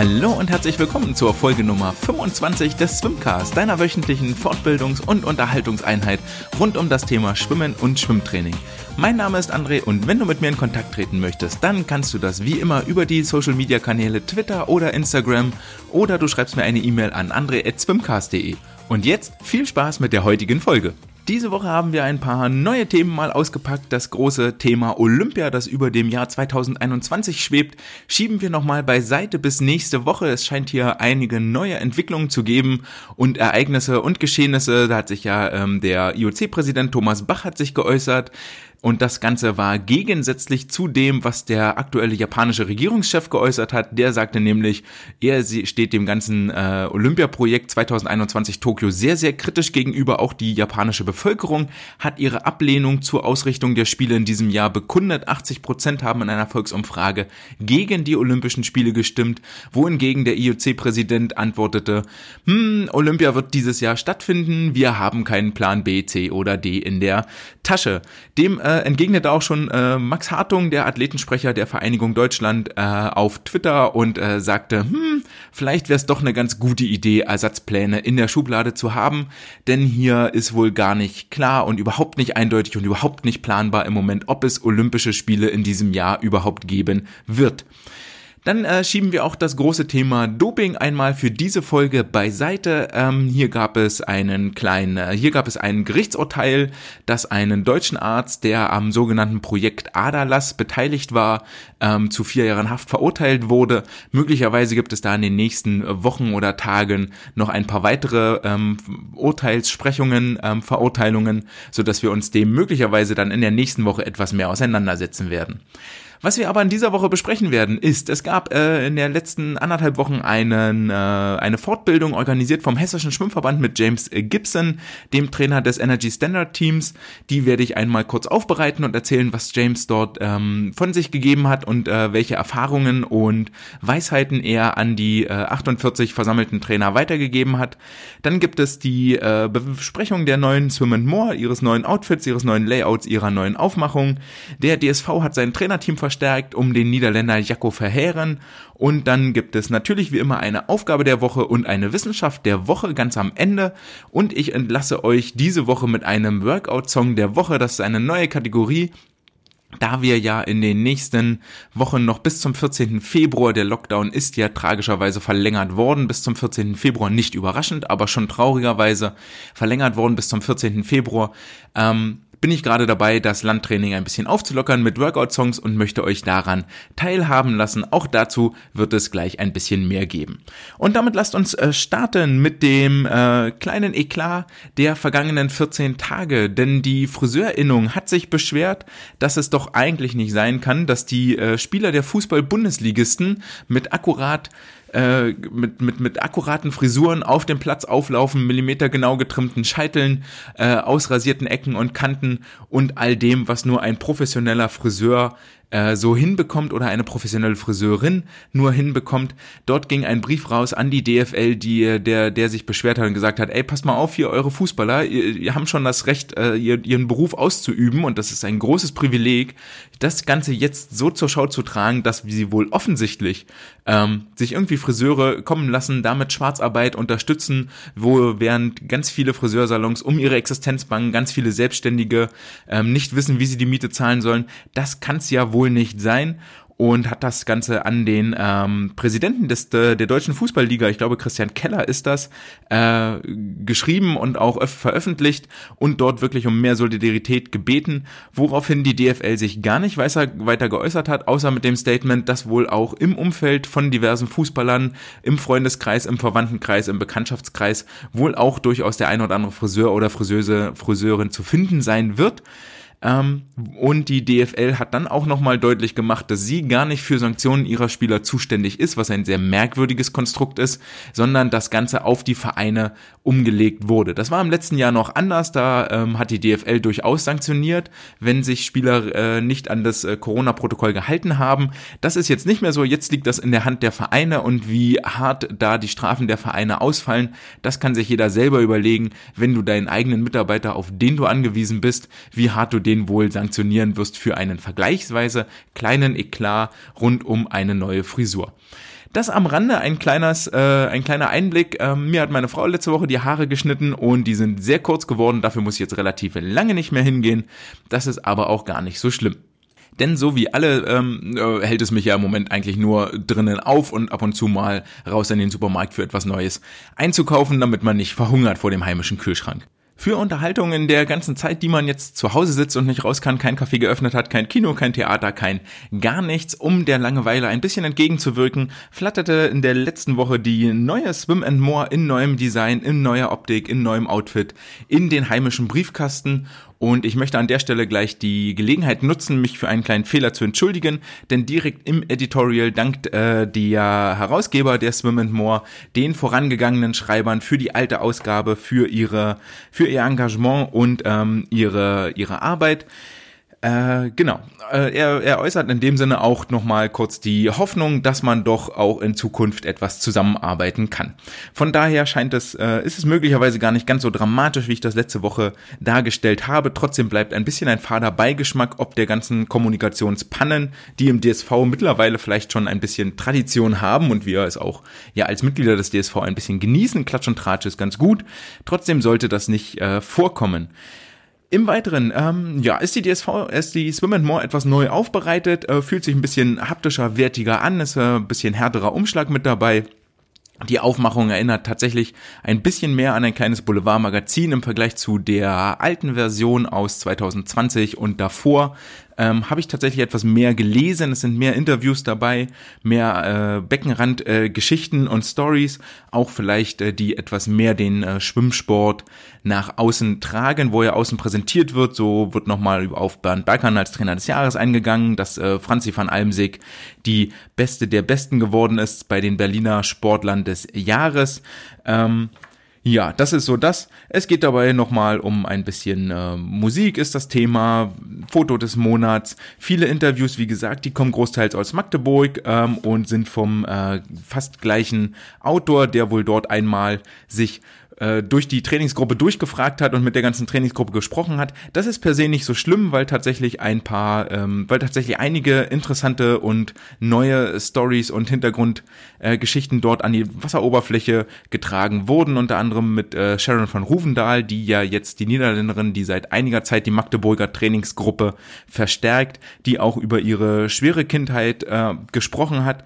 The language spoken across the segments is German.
Hallo und herzlich willkommen zur Folge Nummer 25 des Swimcast, deiner wöchentlichen Fortbildungs- und Unterhaltungseinheit rund um das Thema Schwimmen und Schwimmtraining. Mein Name ist André und wenn du mit mir in Kontakt treten möchtest, dann kannst du das wie immer über die Social Media Kanäle Twitter oder Instagram oder du schreibst mir eine E-Mail an andre@swimcast.de. Und jetzt viel Spaß mit der heutigen Folge. Diese Woche haben wir ein paar neue Themen mal ausgepackt. Das große Thema Olympia, das über dem Jahr 2021 schwebt, schieben wir nochmal beiseite bis nächste Woche. Es scheint hier einige neue Entwicklungen zu geben und Ereignisse und Geschehnisse. Da hat sich ja ähm, der IOC-Präsident Thomas Bach hat sich geäußert. Und das Ganze war gegensätzlich zu dem, was der aktuelle japanische Regierungschef geäußert hat. Der sagte nämlich, er steht dem ganzen äh, Olympiaprojekt 2021 Tokio sehr, sehr kritisch gegenüber. Auch die japanische Bevölkerung hat ihre Ablehnung zur Ausrichtung der Spiele in diesem Jahr bekundet. 80 Prozent haben in einer Volksumfrage gegen die Olympischen Spiele gestimmt, wohingegen der IOC-Präsident antwortete, hm, Olympia wird dieses Jahr stattfinden, wir haben keinen Plan B, C oder D in der Tasche. Dem äh, äh, entgegnete auch schon äh, Max Hartung, der Athletensprecher der Vereinigung Deutschland, äh, auf Twitter und äh, sagte, hm, vielleicht wäre es doch eine ganz gute Idee, Ersatzpläne in der Schublade zu haben, denn hier ist wohl gar nicht klar und überhaupt nicht eindeutig und überhaupt nicht planbar im Moment, ob es Olympische Spiele in diesem Jahr überhaupt geben wird. Dann äh, schieben wir auch das große Thema Doping einmal für diese Folge beiseite. Ähm, hier gab es einen kleinen, äh, hier gab es ein Gerichtsurteil, das einen deutschen Arzt, der am sogenannten Projekt Adalas beteiligt war, ähm, zu vier Jahren Haft verurteilt wurde. Möglicherweise gibt es da in den nächsten Wochen oder Tagen noch ein paar weitere ähm, Urteilssprechungen, ähm, Verurteilungen, so dass wir uns dem möglicherweise dann in der nächsten Woche etwas mehr auseinandersetzen werden. Was wir aber in dieser Woche besprechen werden, ist, es gab äh, in der letzten anderthalb Wochen einen, äh, eine Fortbildung organisiert vom Hessischen Schwimmverband mit James Gibson, dem Trainer des Energy Standard Teams. Die werde ich einmal kurz aufbereiten und erzählen, was James dort ähm, von sich gegeben hat und äh, welche Erfahrungen und Weisheiten er an die äh, 48 versammelten Trainer weitergegeben hat. Dann gibt es die äh, Besprechung der neuen Swim and More, ihres neuen Outfits, ihres neuen Layouts, ihrer neuen Aufmachung. Der DSV hat sein Trainerteam verstärkt um den Niederländer Jacco Verheeren. Und dann gibt es natürlich wie immer eine Aufgabe der Woche und eine Wissenschaft der Woche ganz am Ende. Und ich entlasse euch diese Woche mit einem Workout-Song der Woche. Das ist eine neue Kategorie. Da wir ja in den nächsten Wochen noch bis zum 14. Februar, der Lockdown ist ja tragischerweise verlängert worden, bis zum 14. Februar, nicht überraschend, aber schon traurigerweise verlängert worden bis zum 14. Februar, ähm, bin ich gerade dabei, das Landtraining ein bisschen aufzulockern mit Workout-Songs und möchte euch daran teilhaben lassen. Auch dazu wird es gleich ein bisschen mehr geben. Und damit lasst uns äh, starten mit dem äh, kleinen Eklat der vergangenen 14 Tage, denn die Friseurinnung hat sich beschwert, dass es doch eigentlich nicht sein kann, dass die äh, Spieler der Fußball-Bundesligisten mit akkurat äh, mit, mit, mit akkuraten Frisuren auf dem Platz auflaufen, millimetergenau getrimmten Scheiteln, äh, ausrasierten Ecken und Kanten und all dem, was nur ein professioneller Friseur äh, so hinbekommt oder eine professionelle Friseurin nur hinbekommt. Dort ging ein Brief raus an die DFL, die, der, der sich beschwert hat und gesagt hat, ey, passt mal auf hier, eure Fußballer, ihr, ihr haben schon das Recht, äh, ihr, ihren Beruf auszuüben und das ist ein großes Privileg, das Ganze jetzt so zur Schau zu tragen, dass sie wohl offensichtlich ähm, sich irgendwie Friseure kommen lassen, damit Schwarzarbeit unterstützen, wo während ganz viele Friseursalons um ihre Existenz bangen, ganz viele Selbstständige ähm, nicht wissen, wie sie die Miete zahlen sollen. Das kann es ja wohl nicht sein und hat das Ganze an den ähm, Präsidenten des, der, der deutschen Fußballliga, ich glaube Christian Keller ist das, äh, geschrieben und auch veröffentlicht und dort wirklich um mehr Solidarität gebeten, woraufhin die DFL sich gar nicht weiter, weiter geäußert hat, außer mit dem Statement, dass wohl auch im Umfeld von diversen Fußballern, im Freundeskreis, im Verwandtenkreis, im Bekanntschaftskreis wohl auch durchaus der ein oder andere Friseur oder Friseuse, Friseurin zu finden sein wird. Ähm, und die DFL hat dann auch nochmal deutlich gemacht, dass sie gar nicht für Sanktionen ihrer Spieler zuständig ist, was ein sehr merkwürdiges Konstrukt ist, sondern das Ganze auf die Vereine umgelegt wurde. Das war im letzten Jahr noch anders, da ähm, hat die DFL durchaus sanktioniert, wenn sich Spieler äh, nicht an das äh, Corona-Protokoll gehalten haben. Das ist jetzt nicht mehr so, jetzt liegt das in der Hand der Vereine und wie hart da die Strafen der Vereine ausfallen, das kann sich jeder selber überlegen, wenn du deinen eigenen Mitarbeiter, auf den du angewiesen bist, wie hart du den wohl sanktionieren wirst für einen vergleichsweise kleinen Eklat rund um eine neue Frisur. Das am Rande ein kleines, äh, ein kleiner Einblick. Ähm, mir hat meine Frau letzte Woche die Haare geschnitten und die sind sehr kurz geworden. Dafür muss ich jetzt relativ lange nicht mehr hingehen. Das ist aber auch gar nicht so schlimm. Denn so wie alle ähm, äh, hält es mich ja im Moment eigentlich nur drinnen auf und ab und zu mal raus in den Supermarkt für etwas Neues einzukaufen, damit man nicht verhungert vor dem heimischen Kühlschrank für Unterhaltung in der ganzen Zeit, die man jetzt zu Hause sitzt und nicht raus kann, kein Café geöffnet hat, kein Kino, kein Theater, kein gar nichts, um der Langeweile ein bisschen entgegenzuwirken, flatterte in der letzten Woche die neue Swim and More in neuem Design, in neuer Optik, in neuem Outfit in den heimischen Briefkasten und ich möchte an der Stelle gleich die Gelegenheit nutzen, mich für einen kleinen Fehler zu entschuldigen, denn direkt im Editorial dankt äh, der Herausgeber der Swim and More den vorangegangenen Schreibern für die alte Ausgabe, für ihre, für ihr Engagement und ähm, ihre, ihre Arbeit. Äh, genau. Äh, er, er äußert in dem Sinne auch nochmal kurz die Hoffnung, dass man doch auch in Zukunft etwas zusammenarbeiten kann. Von daher scheint es, äh, ist es möglicherweise gar nicht ganz so dramatisch, wie ich das letzte Woche dargestellt habe. Trotzdem bleibt ein bisschen ein fader Beigeschmack, ob der ganzen Kommunikationspannen, die im DSV mittlerweile vielleicht schon ein bisschen Tradition haben und wir es auch ja als Mitglieder des DSV ein bisschen genießen. Klatsch und Tratsch ist ganz gut. Trotzdem sollte das nicht äh, vorkommen. Im Weiteren, ähm, ja, ist die DSV, ist die Swim and More etwas neu aufbereitet, äh, fühlt sich ein bisschen haptischer, wertiger an, ist äh, ein bisschen härterer Umschlag mit dabei. Die Aufmachung erinnert tatsächlich ein bisschen mehr an ein kleines Boulevardmagazin im Vergleich zu der alten Version aus 2020 und davor ähm, habe ich tatsächlich etwas mehr gelesen. Es sind mehr Interviews dabei, mehr äh, Beckenrand-Geschichten äh, und Stories, auch vielleicht äh, die etwas mehr den äh, Schwimmsport nach außen tragen, wo er außen präsentiert wird. So wird nochmal auf Bernd Bergmann als Trainer des Jahres eingegangen, dass äh, Franzi van Almsig die Beste der Besten geworden ist bei den Berliner Sportlern des Jahres. Ähm, ja, das ist so das. Es geht dabei nochmal um ein bisschen äh, Musik ist das Thema, Foto des Monats, viele Interviews, wie gesagt, die kommen großteils aus Magdeburg ähm, und sind vom äh, fast gleichen Autor, der wohl dort einmal sich äh, durch die Trainingsgruppe durchgefragt hat und mit der ganzen Trainingsgruppe gesprochen hat. Das ist per se nicht so schlimm, weil tatsächlich ein paar, ähm, weil tatsächlich einige interessante und neue Stories und Hintergrundgeschichten äh, dort an die Wasseroberfläche getragen wurden, unter anderem mit äh, Sharon von Ruvendahl, die ja jetzt die Niederländerin, die seit einiger Zeit die Magdeburger Trainingsgruppe verstärkt, die auch über ihre schwere Kindheit äh, gesprochen hat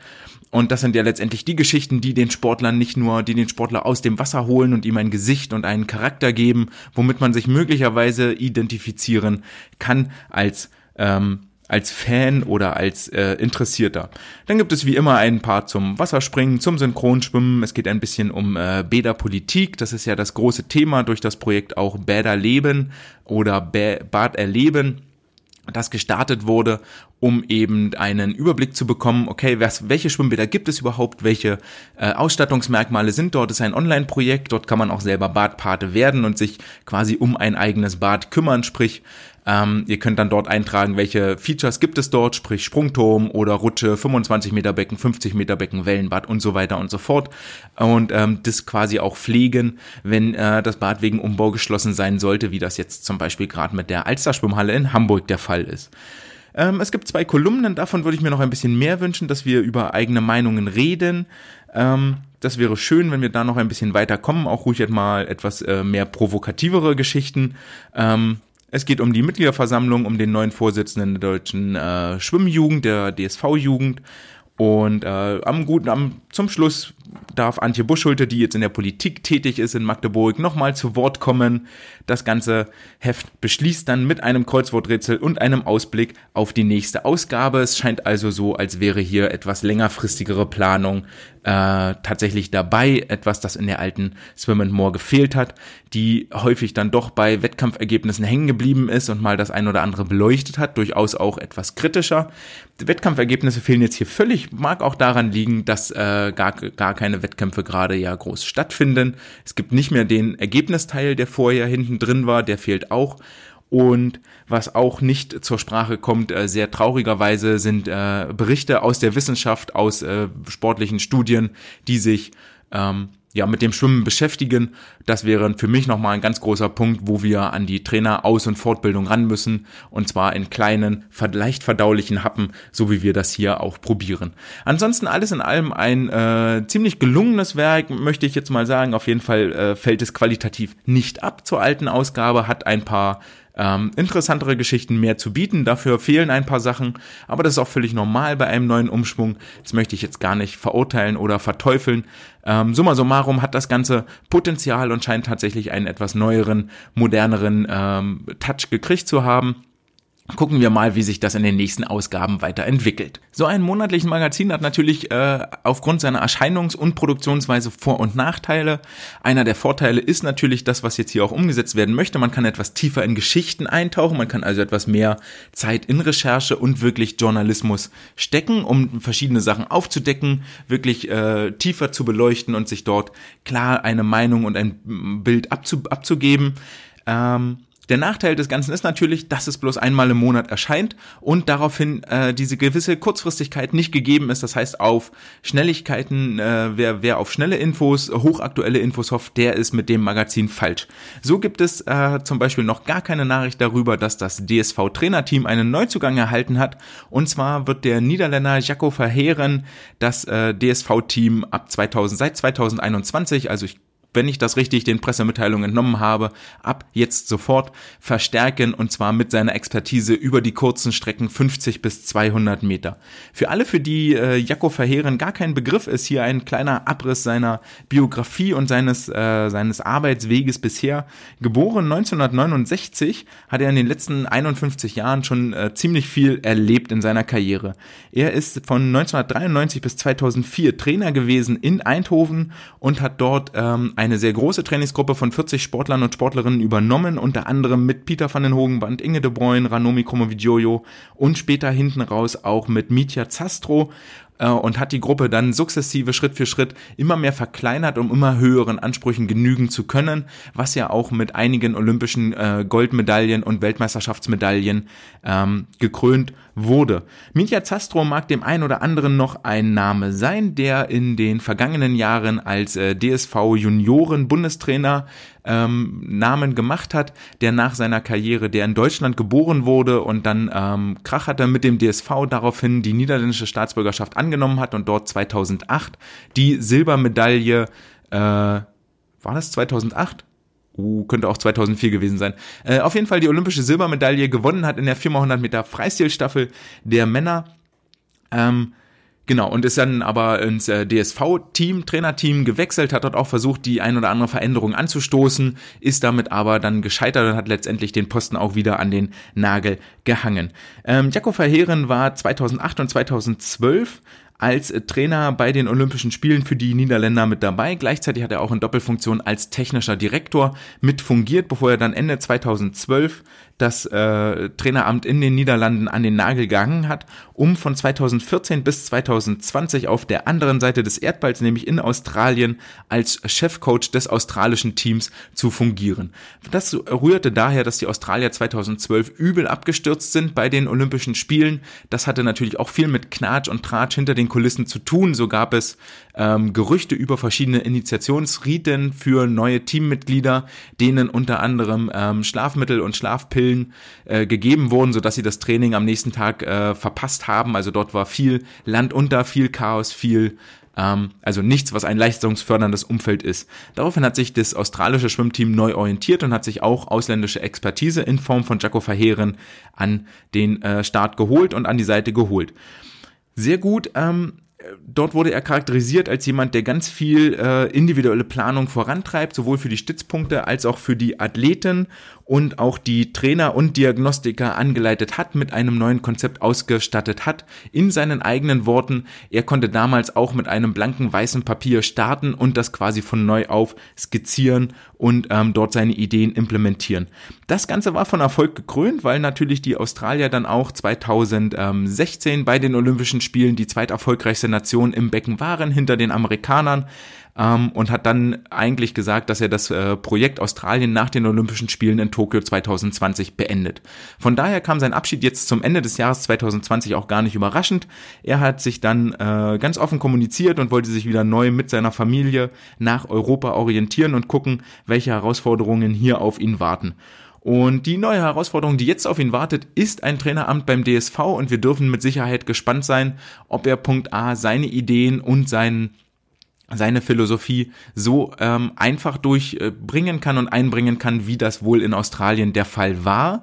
und das sind ja letztendlich die Geschichten, die den Sportlern nicht nur, die den Sportler aus dem Wasser holen und ihm ein Gesicht und einen Charakter geben, womit man sich möglicherweise identifizieren kann als ähm, als Fan oder als äh, Interessierter. Dann gibt es wie immer ein paar zum Wasserspringen, zum Synchronschwimmen. Es geht ein bisschen um äh, Bäderpolitik. Das ist ja das große Thema durch das Projekt auch Bäder leben oder Bad erleben das gestartet wurde, um eben einen Überblick zu bekommen, okay, was, welche Schwimmbäder gibt es überhaupt, welche äh, Ausstattungsmerkmale sind dort, ist ein Online-Projekt, dort kann man auch selber Badpate werden und sich quasi um ein eigenes Bad kümmern, sprich ähm, ihr könnt dann dort eintragen, welche Features gibt es dort, sprich Sprungturm oder Rutsche, 25 Meter Becken, 50 Meter Becken, Wellenbad und so weiter und so fort. Und ähm, das quasi auch pflegen, wenn äh, das Bad wegen Umbau geschlossen sein sollte, wie das jetzt zum Beispiel gerade mit der Alsterschwimmhalle in Hamburg der Fall ist. Ähm, es gibt zwei Kolumnen, davon würde ich mir noch ein bisschen mehr wünschen, dass wir über eigene Meinungen reden. Ähm, das wäre schön, wenn wir da noch ein bisschen weiterkommen, auch ruhig mal etwas äh, mehr provokativere Geschichten. Es geht um die Mitgliederversammlung, um den neuen Vorsitzenden der deutschen äh, Schwimmjugend, der DSV-Jugend. Und äh, am guten, am, zum Schluss darf Antje Buschulte, die jetzt in der Politik tätig ist in Magdeburg, nochmal zu Wort kommen. Das ganze Heft beschließt dann mit einem Kreuzworträtsel und einem Ausblick auf die nächste Ausgabe. Es scheint also so, als wäre hier etwas längerfristigere Planung äh, tatsächlich dabei, etwas, das in der alten Swim and More gefehlt hat, die häufig dann doch bei Wettkampfergebnissen hängen geblieben ist und mal das ein oder andere beleuchtet hat, durchaus auch etwas kritischer. Die Wettkampfergebnisse fehlen jetzt hier völlig, mag auch daran liegen, dass äh, gar, gar keine Wettkämpfe gerade ja groß stattfinden. Es gibt nicht mehr den Ergebnisteil, der vorher hinten drin war, der fehlt auch. Und was auch nicht zur Sprache kommt, äh, sehr traurigerweise, sind äh, Berichte aus der Wissenschaft, aus äh, sportlichen Studien, die sich ähm, ja, mit dem Schwimmen beschäftigen. Das wäre für mich nochmal ein ganz großer Punkt, wo wir an die Trainer Aus- und Fortbildung ran müssen. Und zwar in kleinen, leicht verdaulichen Happen, so wie wir das hier auch probieren. Ansonsten alles in allem ein äh, ziemlich gelungenes Werk, möchte ich jetzt mal sagen. Auf jeden Fall äh, fällt es qualitativ nicht ab zur alten Ausgabe, hat ein paar ähm, interessantere Geschichten mehr zu bieten. Dafür fehlen ein paar Sachen, aber das ist auch völlig normal bei einem neuen Umschwung. Das möchte ich jetzt gar nicht verurteilen oder verteufeln. Ähm, summa summarum hat das Ganze Potenzial und scheint tatsächlich einen etwas neueren, moderneren ähm, Touch gekriegt zu haben. Gucken wir mal, wie sich das in den nächsten Ausgaben weiterentwickelt. So ein monatliches Magazin hat natürlich äh, aufgrund seiner Erscheinungs- und Produktionsweise Vor- und Nachteile. Einer der Vorteile ist natürlich das, was jetzt hier auch umgesetzt werden möchte. Man kann etwas tiefer in Geschichten eintauchen, man kann also etwas mehr Zeit in Recherche und wirklich Journalismus stecken, um verschiedene Sachen aufzudecken, wirklich äh, tiefer zu beleuchten und sich dort klar eine Meinung und ein Bild abzu abzugeben. Ähm, der Nachteil des Ganzen ist natürlich, dass es bloß einmal im Monat erscheint und daraufhin äh, diese gewisse Kurzfristigkeit nicht gegeben ist. Das heißt, auf Schnelligkeiten, äh, wer, wer auf schnelle Infos, hochaktuelle Infos hofft, der ist mit dem Magazin falsch. So gibt es äh, zum Beispiel noch gar keine Nachricht darüber, dass das DSV-Trainerteam einen Neuzugang erhalten hat. Und zwar wird der Niederländer Jaco Verheeren das äh, DSV-Team ab 2000, seit 2021, also ich wenn ich das richtig den Pressemitteilungen entnommen habe, ab jetzt sofort verstärken und zwar mit seiner Expertise über die kurzen Strecken 50 bis 200 Meter. Für alle, für die äh, Jakob Verheeren gar kein Begriff ist, hier ein kleiner Abriss seiner Biografie und seines, äh, seines Arbeitsweges bisher. Geboren 1969 hat er in den letzten 51 Jahren schon äh, ziemlich viel erlebt in seiner Karriere. Er ist von 1993 bis 2004 Trainer gewesen in Eindhoven und hat dort ähm, eine sehr große Trainingsgruppe von 40 Sportlern und Sportlerinnen übernommen, unter anderem mit Peter van den Hogenband, Inge de Bruyne, Ranomi Kromowidjojo und später hinten raus auch mit Mitya Zastro äh, und hat die Gruppe dann sukzessive Schritt für Schritt immer mehr verkleinert, um immer höheren Ansprüchen genügen zu können, was ja auch mit einigen olympischen äh, Goldmedaillen und Weltmeisterschaftsmedaillen ähm, gekrönt wurde. Mitya Zastro mag dem einen oder anderen noch ein Name sein, der in den vergangenen Jahren als äh, DSV Junioren Bundestrainer ähm, Namen gemacht hat, der nach seiner Karriere, der in Deutschland geboren wurde und dann ähm, Krach hatte mit dem DSV, daraufhin die niederländische Staatsbürgerschaft angenommen hat und dort 2008 die Silbermedaille, äh, war das 2008? Uh, könnte auch 2004 gewesen sein. Äh, auf jeden Fall die olympische Silbermedaille gewonnen hat in der 4x100 Meter Freistilstaffel der Männer. Ähm, Genau, und ist dann aber ins äh, DSV-Team, Trainerteam gewechselt, hat dort auch versucht, die ein oder andere Veränderung anzustoßen, ist damit aber dann gescheitert und hat letztendlich den Posten auch wieder an den Nagel gehangen. Ähm, Jakob Verheeren war 2008 und 2012 als Trainer bei den Olympischen Spielen für die Niederländer mit dabei. Gleichzeitig hat er auch in Doppelfunktion als technischer Direktor mit fungiert, bevor er dann Ende 2012 das äh, Traineramt in den Niederlanden an den Nagel gegangen hat, um von 2014 bis 2020 auf der anderen Seite des Erdballs, nämlich in Australien, als Chefcoach des australischen Teams zu fungieren. Das rührte daher, dass die Australier 2012 übel abgestürzt sind bei den Olympischen Spielen. Das hatte natürlich auch viel mit Knatsch und Tratsch hinter den Kulissen zu tun. So gab es ähm, Gerüchte über verschiedene Initiationsriten für neue Teammitglieder, denen unter anderem ähm, Schlafmittel und Schlafpillen äh, gegeben wurden, sodass sie das Training am nächsten Tag äh, verpasst haben. Also dort war viel Land unter, viel Chaos, viel ähm, also nichts, was ein leistungsförderndes Umfeld ist. Daraufhin hat sich das australische Schwimmteam neu orientiert und hat sich auch ausländische Expertise in Form von Jaco Verheeren an den äh, Start geholt und an die Seite geholt. Sehr gut ähm, dort wurde er charakterisiert als jemand, der ganz viel äh, individuelle Planung vorantreibt, sowohl für die Stützpunkte als auch für die Athleten und auch die Trainer und Diagnostiker angeleitet hat, mit einem neuen Konzept ausgestattet hat. In seinen eigenen Worten, er konnte damals auch mit einem blanken weißen Papier starten und das quasi von neu auf skizzieren und ähm, dort seine Ideen implementieren. Das Ganze war von Erfolg gekrönt, weil natürlich die Australier dann auch 2016 bei den Olympischen Spielen die zweiterfolgreichste Nation im Becken waren hinter den Amerikanern ähm, und hat dann eigentlich gesagt, dass er das äh, Projekt Australien nach den Olympischen Spielen in Tokio 2020 beendet. Von daher kam sein Abschied jetzt zum Ende des Jahres 2020 auch gar nicht überraschend. Er hat sich dann äh, ganz offen kommuniziert und wollte sich wieder neu mit seiner Familie nach Europa orientieren und gucken, welche Herausforderungen hier auf ihn warten. Und die neue Herausforderung, die jetzt auf ihn wartet, ist ein Traineramt beim DSV und wir dürfen mit Sicherheit gespannt sein, ob er Punkt A seine Ideen und seinen seine Philosophie so ähm, einfach durchbringen kann und einbringen kann, wie das wohl in Australien der Fall war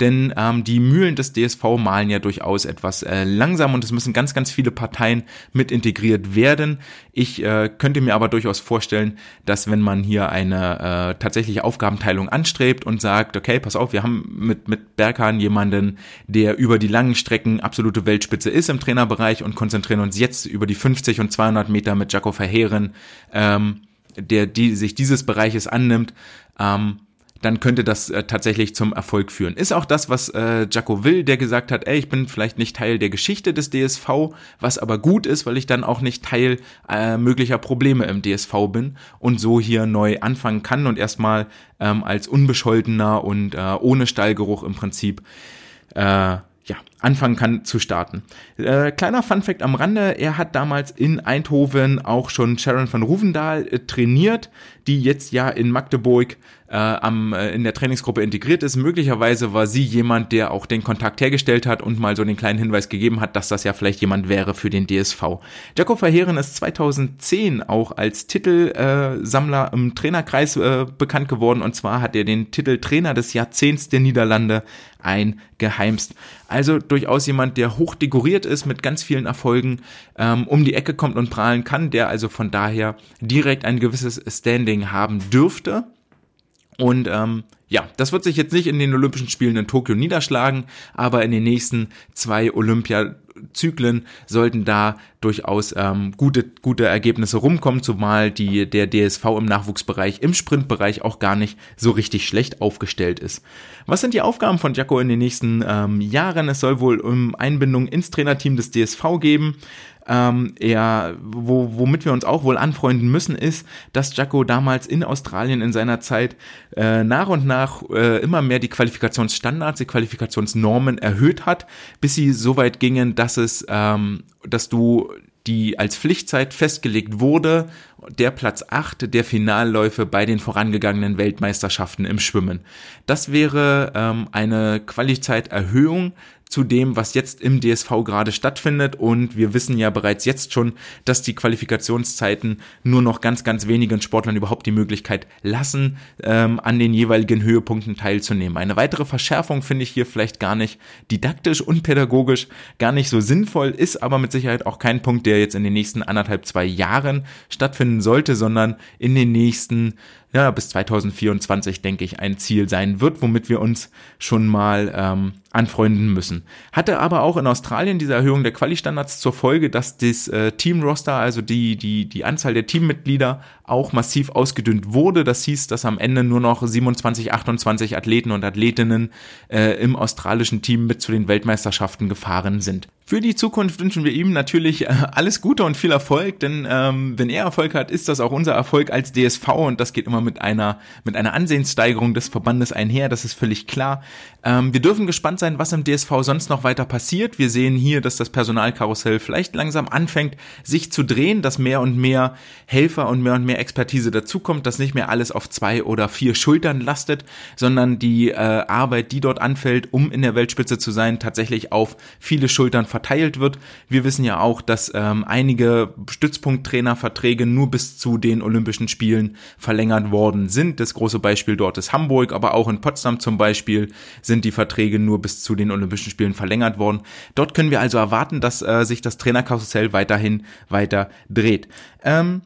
denn ähm, die Mühlen des DSV malen ja durchaus etwas äh, langsam und es müssen ganz, ganz viele Parteien mit integriert werden. Ich äh, könnte mir aber durchaus vorstellen, dass wenn man hier eine äh, tatsächliche Aufgabenteilung anstrebt und sagt, okay, pass auf, wir haben mit, mit Berghahn jemanden, der über die langen Strecken absolute Weltspitze ist im Trainerbereich und konzentrieren uns jetzt über die 50 und 200 Meter mit Jaco Verheeren, ähm, der die sich dieses Bereiches annimmt, ähm, dann könnte das äh, tatsächlich zum Erfolg führen. Ist auch das, was äh, Jaco will, der gesagt hat, ey, ich bin vielleicht nicht Teil der Geschichte des DSV, was aber gut ist, weil ich dann auch nicht Teil äh, möglicher Probleme im DSV bin und so hier neu anfangen kann und erstmal ähm, als unbescholtener und äh, ohne Stallgeruch im Prinzip äh, ja, anfangen kann zu starten. Äh, kleiner Funfact am Rande, er hat damals in Eindhoven auch schon Sharon van Ruvendahl äh, trainiert, die jetzt ja in Magdeburg äh, am, äh, in der Trainingsgruppe integriert ist. Möglicherweise war sie jemand, der auch den Kontakt hergestellt hat und mal so den kleinen Hinweis gegeben hat, dass das ja vielleicht jemand wäre für den DSV. Jakob Verheeren ist 2010 auch als Titelsammler äh, im Trainerkreis äh, bekannt geworden und zwar hat er den Titel Trainer des Jahrzehnts der Niederlande eingeheimst. Also durchaus jemand, der hoch dekoriert ist mit ganz vielen Erfolgen, ähm, um die Ecke kommt und prahlen kann, der also von daher direkt ein gewisses Standing haben dürfte. Und ähm, ja, das wird sich jetzt nicht in den Olympischen Spielen in Tokio niederschlagen, aber in den nächsten zwei Olympiazyklen sollten da durchaus ähm, gute, gute Ergebnisse rumkommen, zumal die, der DSV im Nachwuchsbereich, im Sprintbereich auch gar nicht so richtig schlecht aufgestellt ist. Was sind die Aufgaben von Jaco in den nächsten ähm, Jahren? Es soll wohl um Einbindung ins Trainerteam des DSV geben ähm, er, wo, womit wir uns auch wohl anfreunden müssen, ist, dass Jaco damals in Australien in seiner Zeit äh, nach und nach äh, immer mehr die Qualifikationsstandards, die Qualifikationsnormen erhöht hat, bis sie so weit gingen, dass es, ähm, dass du die als Pflichtzeit festgelegt wurde, der Platz 8 der Finalläufe bei den vorangegangenen Weltmeisterschaften im Schwimmen. Das wäre ähm, eine Qualizeiterhöhung zu dem, was jetzt im DSV gerade stattfindet. Und wir wissen ja bereits jetzt schon, dass die Qualifikationszeiten nur noch ganz, ganz wenigen Sportlern überhaupt die Möglichkeit lassen, ähm, an den jeweiligen Höhepunkten teilzunehmen. Eine weitere Verschärfung finde ich hier vielleicht gar nicht didaktisch und pädagogisch gar nicht so sinnvoll, ist aber mit Sicherheit auch kein Punkt, der jetzt in den nächsten anderthalb, zwei Jahren stattfinden sollte, sondern in den nächsten ja, bis 2024, denke ich, ein Ziel sein wird, womit wir uns schon mal ähm, anfreunden müssen. Hatte aber auch in Australien diese Erhöhung der Quali-Standards zur Folge, dass das äh, Team-Roster, also die, die, die Anzahl der Teammitglieder auch massiv ausgedünnt wurde. Das hieß, dass am Ende nur noch 27, 28 Athleten und Athletinnen äh, im australischen Team mit zu den Weltmeisterschaften gefahren sind. Für die Zukunft wünschen wir ihm natürlich äh, alles Gute und viel Erfolg, denn ähm, wenn er Erfolg hat, ist das auch unser Erfolg als DSV und das geht immer mit einer mit einer Ansehenssteigerung des Verbandes einher. Das ist völlig klar. Ähm, wir dürfen gespannt sein, was im DSV sonst noch weiter passiert. Wir sehen hier, dass das Personalkarussell vielleicht langsam anfängt, sich zu drehen, dass mehr und mehr Helfer und mehr und mehr Expertise dazukommt, dass nicht mehr alles auf zwei oder vier Schultern lastet, sondern die äh, Arbeit, die dort anfällt, um in der Weltspitze zu sein, tatsächlich auf viele Schultern verteilt wird. Wir wissen ja auch, dass ähm, einige Stützpunkttrainerverträge nur bis zu den Olympischen Spielen verlängert worden sind. Das große Beispiel dort ist Hamburg, aber auch in Potsdam zum Beispiel sind die Verträge nur bis zu den Olympischen Spielen verlängert worden. Dort können wir also erwarten, dass äh, sich das Trainerkarussell weiterhin weiter dreht. Ähm,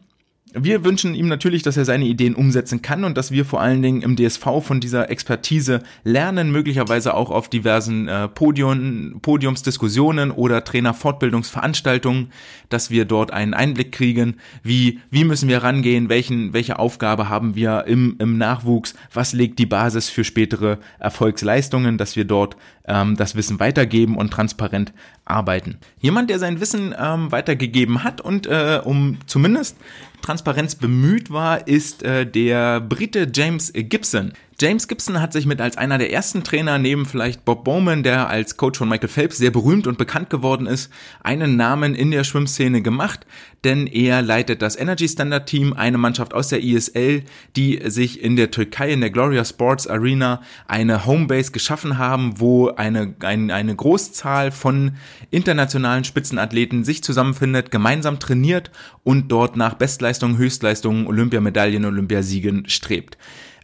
wir wünschen ihm natürlich, dass er seine Ideen umsetzen kann und dass wir vor allen Dingen im DSV von dieser Expertise lernen, möglicherweise auch auf diversen äh, Podium, Podiumsdiskussionen oder Trainerfortbildungsveranstaltungen, dass wir dort einen Einblick kriegen, wie, wie müssen wir rangehen, welchen, welche Aufgabe haben wir im, im Nachwuchs, was legt die Basis für spätere Erfolgsleistungen, dass wir dort ähm, das Wissen weitergeben und transparent arbeiten. Jemand, der sein Wissen ähm, weitergegeben hat und äh, um zumindest Transparenz bemüht war, ist äh, der Brite James Gibson. James Gibson hat sich mit als einer der ersten Trainer neben vielleicht Bob Bowman, der als Coach von Michael Phelps sehr berühmt und bekannt geworden ist, einen Namen in der Schwimmszene gemacht, denn er leitet das Energy Standard Team, eine Mannschaft aus der ISL, die sich in der Türkei in der Gloria Sports Arena eine Homebase geschaffen haben, wo eine, ein, eine Großzahl von internationalen Spitzenathleten sich zusammenfindet, gemeinsam trainiert und dort nach Bestleistungen, Höchstleistungen, Olympiamedaillen, Olympiasiegen strebt.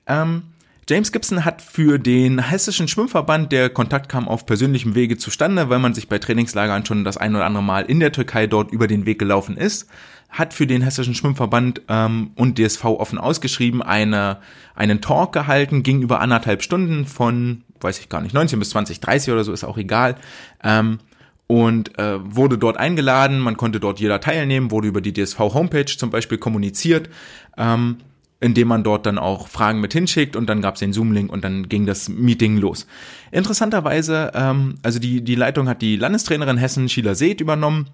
Ähm, James Gibson hat für den hessischen Schwimmverband, der Kontakt kam auf persönlichem Wege zustande, weil man sich bei Trainingslagern schon das ein oder andere Mal in der Türkei dort über den Weg gelaufen ist, hat für den hessischen Schwimmverband ähm, und DSV offen ausgeschrieben eine, einen Talk gehalten, ging über anderthalb Stunden von, weiß ich gar nicht, 19 bis 20, 30 oder so, ist auch egal. Ähm, und äh, wurde dort eingeladen, man konnte dort jeder teilnehmen, wurde über die DSV Homepage zum Beispiel kommuniziert. Ähm, indem man dort dann auch Fragen mit hinschickt und dann gab es den Zoom-Link und dann ging das Meeting los. Interessanterweise, ähm, also die, die Leitung hat die Landestrainerin Hessen, Sheila Seeth, übernommen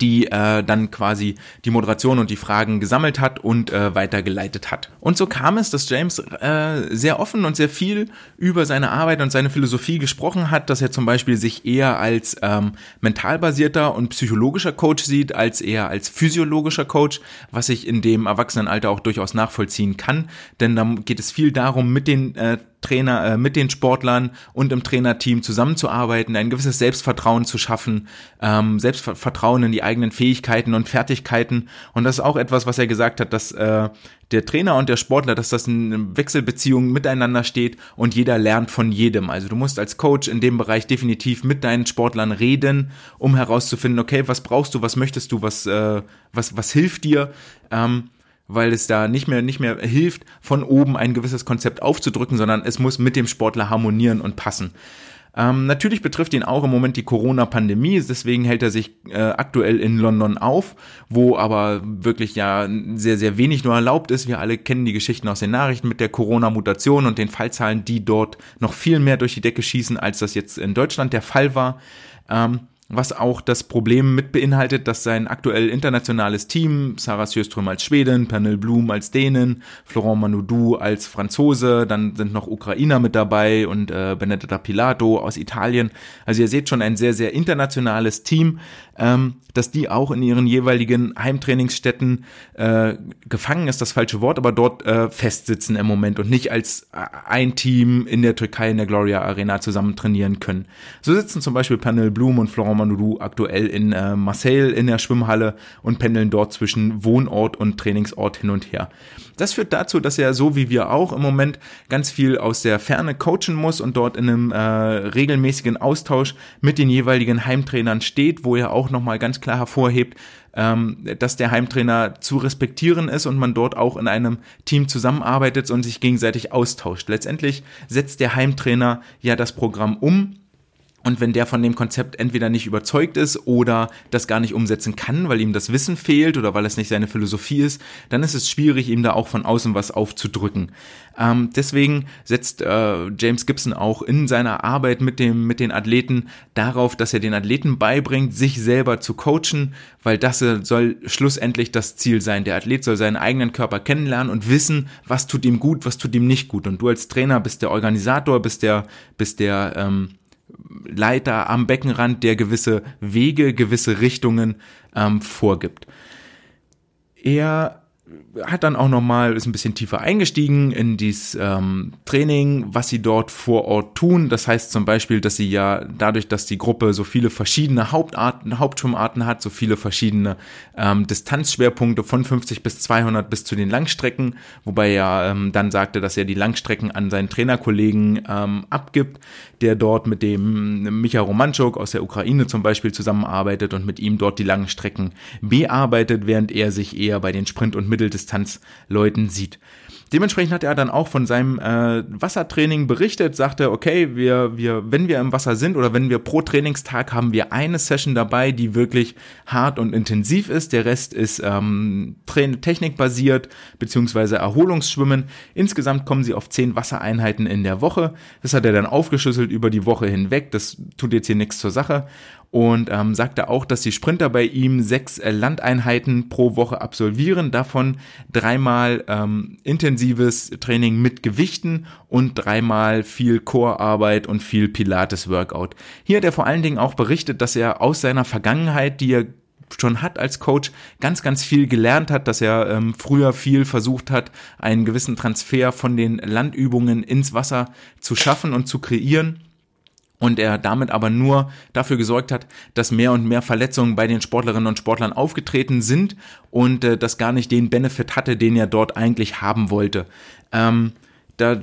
die äh, dann quasi die Moderation und die Fragen gesammelt hat und äh, weitergeleitet hat. Und so kam es, dass James äh, sehr offen und sehr viel über seine Arbeit und seine Philosophie gesprochen hat, dass er zum Beispiel sich eher als ähm, mentalbasierter und psychologischer Coach sieht, als eher als physiologischer Coach, was ich in dem Erwachsenenalter auch durchaus nachvollziehen kann, denn da geht es viel darum, mit den äh, Trainer, äh, mit den Sportlern und im Trainerteam zusammenzuarbeiten, ein gewisses Selbstvertrauen zu schaffen, ähm, Selbstvertrauen in die eigenen Fähigkeiten und Fertigkeiten. Und das ist auch etwas, was er gesagt hat, dass äh, der Trainer und der Sportler, dass das in Wechselbeziehung miteinander steht und jeder lernt von jedem. Also du musst als Coach in dem Bereich definitiv mit deinen Sportlern reden, um herauszufinden, okay, was brauchst du, was möchtest du, was, äh, was, was hilft dir. Ähm, weil es da nicht mehr, nicht mehr hilft, von oben ein gewisses Konzept aufzudrücken, sondern es muss mit dem Sportler harmonieren und passen. Ähm, natürlich betrifft ihn auch im Moment die Corona-Pandemie, deswegen hält er sich äh, aktuell in London auf, wo aber wirklich ja sehr, sehr wenig nur erlaubt ist. Wir alle kennen die Geschichten aus den Nachrichten mit der Corona-Mutation und den Fallzahlen, die dort noch viel mehr durch die Decke schießen, als das jetzt in Deutschland der Fall war. Ähm, was auch das Problem mit beinhaltet, dass sein aktuell internationales Team, Sarah Sjöström als Schwedin, Pernil Blum als Dänen, Florent Manoudou als Franzose, dann sind noch Ukrainer mit dabei und äh, Benedetta Pilato aus Italien. Also ihr seht schon ein sehr, sehr internationales Team, ähm, dass die auch in ihren jeweiligen Heimtrainingsstätten äh, gefangen ist das falsche Wort, aber dort äh, festsitzen im Moment und nicht als äh, ein Team in der Türkei in der Gloria Arena zusammen trainieren können. So sitzen zum Beispiel Pernil Blum und Florent Manuru aktuell in äh, Marseille in der Schwimmhalle und pendeln dort zwischen Wohnort und Trainingsort hin und her. Das führt dazu, dass er so wie wir auch im Moment ganz viel aus der Ferne coachen muss und dort in einem äh, regelmäßigen Austausch mit den jeweiligen Heimtrainern steht, wo er auch nochmal ganz klar hervorhebt, ähm, dass der Heimtrainer zu respektieren ist und man dort auch in einem Team zusammenarbeitet und sich gegenseitig austauscht. Letztendlich setzt der Heimtrainer ja das Programm um und wenn der von dem Konzept entweder nicht überzeugt ist oder das gar nicht umsetzen kann, weil ihm das Wissen fehlt oder weil es nicht seine Philosophie ist, dann ist es schwierig, ihm da auch von außen was aufzudrücken. Ähm, deswegen setzt äh, James Gibson auch in seiner Arbeit mit, dem, mit den Athleten darauf, dass er den Athleten beibringt, sich selber zu coachen, weil das soll schlussendlich das Ziel sein. Der Athlet soll seinen eigenen Körper kennenlernen und wissen, was tut ihm gut, was tut ihm nicht gut. Und du als Trainer bist der Organisator, bist der, bist der ähm, Leiter am Beckenrand, der gewisse Wege, gewisse Richtungen ähm, vorgibt. Er hat dann auch nochmal, ist ein bisschen tiefer eingestiegen in dieses ähm, Training, was sie dort vor Ort tun. Das heißt zum Beispiel, dass sie ja dadurch, dass die Gruppe so viele verschiedene Hauptarten, Hauptschwimmarten hat, so viele verschiedene ähm, Distanzschwerpunkte von 50 bis 200 bis zu den Langstrecken, wobei er ähm, dann sagte, dass er die Langstrecken an seinen Trainerkollegen ähm, abgibt, der dort mit dem Micha Romanchuk aus der Ukraine zum Beispiel zusammenarbeitet und mit ihm dort die langen Strecken bearbeitet, während er sich eher bei den Sprint- und Mitteldistanzleuten sieht. Dementsprechend hat er dann auch von seinem äh, Wassertraining berichtet, sagte, okay, wir, wir, wenn wir im Wasser sind oder wenn wir pro Trainingstag haben wir eine Session dabei, die wirklich hart und intensiv ist. Der Rest ist ähm, technikbasiert beziehungsweise Erholungsschwimmen. Insgesamt kommen sie auf zehn Wassereinheiten in der Woche. Das hat er dann aufgeschlüsselt über die Woche hinweg. Das tut jetzt hier nichts zur Sache und ähm, sagte auch, dass die Sprinter bei ihm sechs äh, Landeinheiten pro Woche absolvieren, davon dreimal ähm, intensives Training mit Gewichten und dreimal viel Chorarbeit und viel Pilates-Workout. Hier hat er vor allen Dingen auch berichtet, dass er aus seiner Vergangenheit, die er schon hat als Coach, ganz, ganz viel gelernt hat, dass er ähm, früher viel versucht hat, einen gewissen Transfer von den Landübungen ins Wasser zu schaffen und zu kreieren und er damit aber nur dafür gesorgt hat, dass mehr und mehr Verletzungen bei den Sportlerinnen und Sportlern aufgetreten sind und äh, das gar nicht den Benefit hatte, den er dort eigentlich haben wollte. Ähm, da,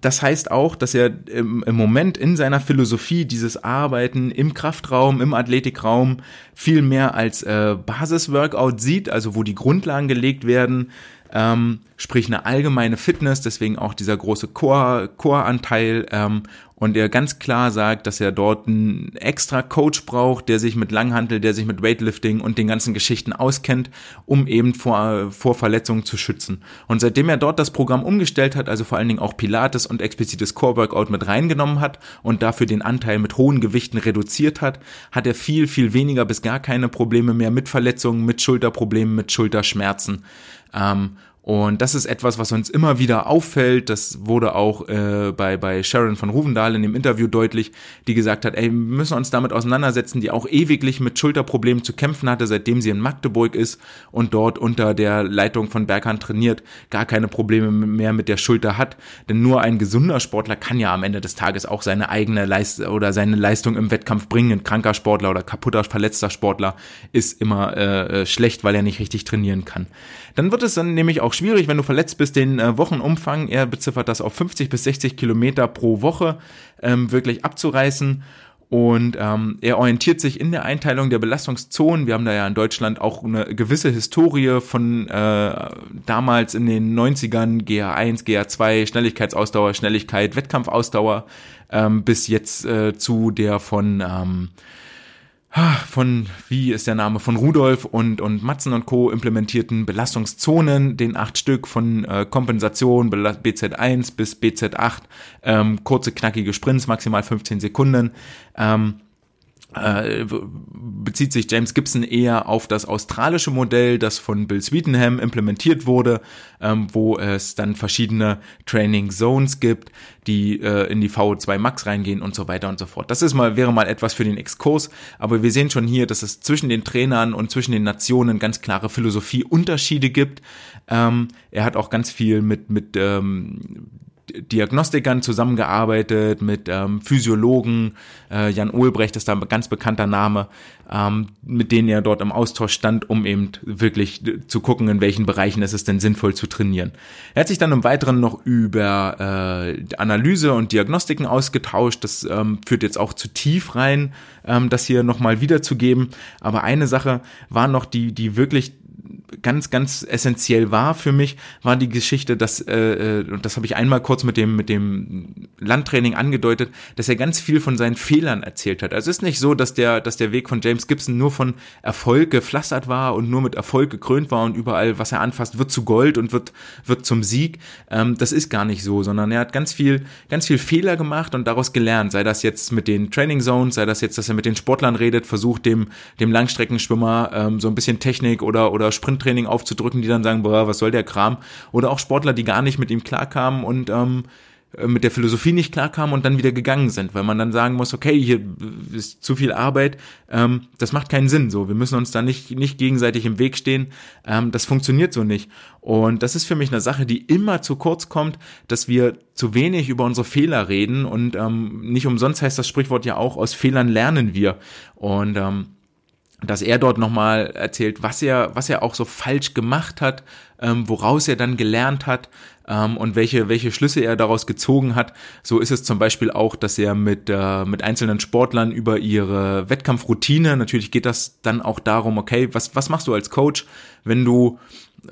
das heißt auch, dass er im, im, Moment in seiner Philosophie dieses Arbeiten im Kraftraum, im Athletikraum viel mehr als äh, Basisworkout sieht, also wo die Grundlagen gelegt werden, ähm, sprich eine allgemeine Fitness, deswegen auch dieser große Core-Anteil ähm, und er ganz klar sagt, dass er dort einen extra Coach braucht, der sich mit Langhantel, der sich mit Weightlifting und den ganzen Geschichten auskennt, um eben vor, vor Verletzungen zu schützen. Und seitdem er dort das Programm umgestellt hat, also vor allen Dingen auch Pilates und explizites Core Workout mit reingenommen hat und dafür den Anteil mit hohen Gewichten reduziert hat, hat er viel, viel weniger bis gar keine Probleme mehr mit Verletzungen, mit Schulterproblemen, mit Schulterschmerzen. Ähm, und das ist etwas, was uns immer wieder auffällt. Das wurde auch äh, bei, bei Sharon von Ruvendahl in dem Interview deutlich, die gesagt hat, ey, wir müssen uns damit auseinandersetzen, die auch ewiglich mit Schulterproblemen zu kämpfen hatte, seitdem sie in Magdeburg ist und dort unter der Leitung von Berghand trainiert, gar keine Probleme mehr mit der Schulter hat. Denn nur ein gesunder Sportler kann ja am Ende des Tages auch seine eigene Leist oder seine Leistung im Wettkampf bringen. Ein kranker Sportler oder kaputter, verletzter Sportler ist immer äh, äh schlecht, weil er nicht richtig trainieren kann. Dann wird es dann nämlich auch schwierig, wenn du verletzt bist, den äh, Wochenumfang, er beziffert das auf 50 bis 60 Kilometer pro Woche, ähm, wirklich abzureißen. Und ähm, er orientiert sich in der Einteilung der Belastungszonen. Wir haben da ja in Deutschland auch eine gewisse Historie von äh, damals in den 90ern, GA1, GA2, Schnelligkeitsausdauer, Schnelligkeit, Wettkampfausdauer, ähm, bis jetzt äh, zu der von ähm, von, wie ist der Name, von Rudolf und, und Matzen und Co. implementierten Belastungszonen, den acht Stück von äh, Kompensation BZ1 bis BZ8, ähm, kurze, knackige Sprints, maximal 15 Sekunden. Ähm, äh, bezieht sich James Gibson eher auf das australische Modell, das von Bill Sweetenham implementiert wurde, ähm, wo es dann verschiedene Training Zones gibt, die äh, in die VO2 Max reingehen und so weiter und so fort. Das ist mal, wäre mal etwas für den Exkurs, aber wir sehen schon hier, dass es zwischen den Trainern und zwischen den Nationen ganz klare Philosophieunterschiede gibt. Ähm, er hat auch ganz viel mit, mit ähm, Diagnostikern zusammengearbeitet, mit ähm, Physiologen, äh, Jan Ulbrecht ist da ein ganz bekannter Name, ähm, mit denen er dort im Austausch stand, um eben wirklich zu gucken, in welchen Bereichen ist es denn sinnvoll zu trainieren. Er hat sich dann im Weiteren noch über äh, Analyse und Diagnostiken ausgetauscht. Das ähm, führt jetzt auch zu tief rein, ähm, das hier nochmal wiederzugeben. Aber eine Sache war noch die, die wirklich ganz, ganz essentiell war für mich, war die Geschichte, dass, äh, äh, und das habe ich einmal kurz mit dem, mit dem Landtraining angedeutet, dass er ganz viel von seinen Fehlern erzählt hat. Also es ist nicht so, dass der, dass der Weg von James Gibson nur von Erfolg gepflastert war und nur mit Erfolg gekrönt war und überall, was er anfasst, wird zu Gold und wird, wird zum Sieg. Ähm, das ist gar nicht so, sondern er hat ganz viel, ganz viel Fehler gemacht und daraus gelernt. Sei das jetzt mit den Training Zones, sei das jetzt, dass er mit den Sportlern redet, versucht dem, dem Langstreckenschwimmer ähm, so ein bisschen Technik oder, oder Sprinttraining aufzudrücken, die dann sagen, boah, was soll der Kram? Oder auch Sportler, die gar nicht mit ihm klarkamen und ähm, äh, mit der Philosophie nicht klarkamen und dann wieder gegangen sind, weil man dann sagen muss, okay, hier ist zu viel Arbeit, ähm, das macht keinen Sinn. So, wir müssen uns da nicht nicht gegenseitig im Weg stehen. Ähm, das funktioniert so nicht. Und das ist für mich eine Sache, die immer zu kurz kommt, dass wir zu wenig über unsere Fehler reden und ähm, nicht umsonst heißt das Sprichwort ja auch aus Fehlern lernen wir. Und ähm, dass er dort nochmal erzählt, was er, was er auch so falsch gemacht hat, ähm, woraus er dann gelernt hat ähm, und welche, welche Schlüsse er daraus gezogen hat. So ist es zum Beispiel auch, dass er mit, äh, mit einzelnen Sportlern über ihre Wettkampfroutine, natürlich geht das dann auch darum, okay, was, was machst du als Coach, wenn du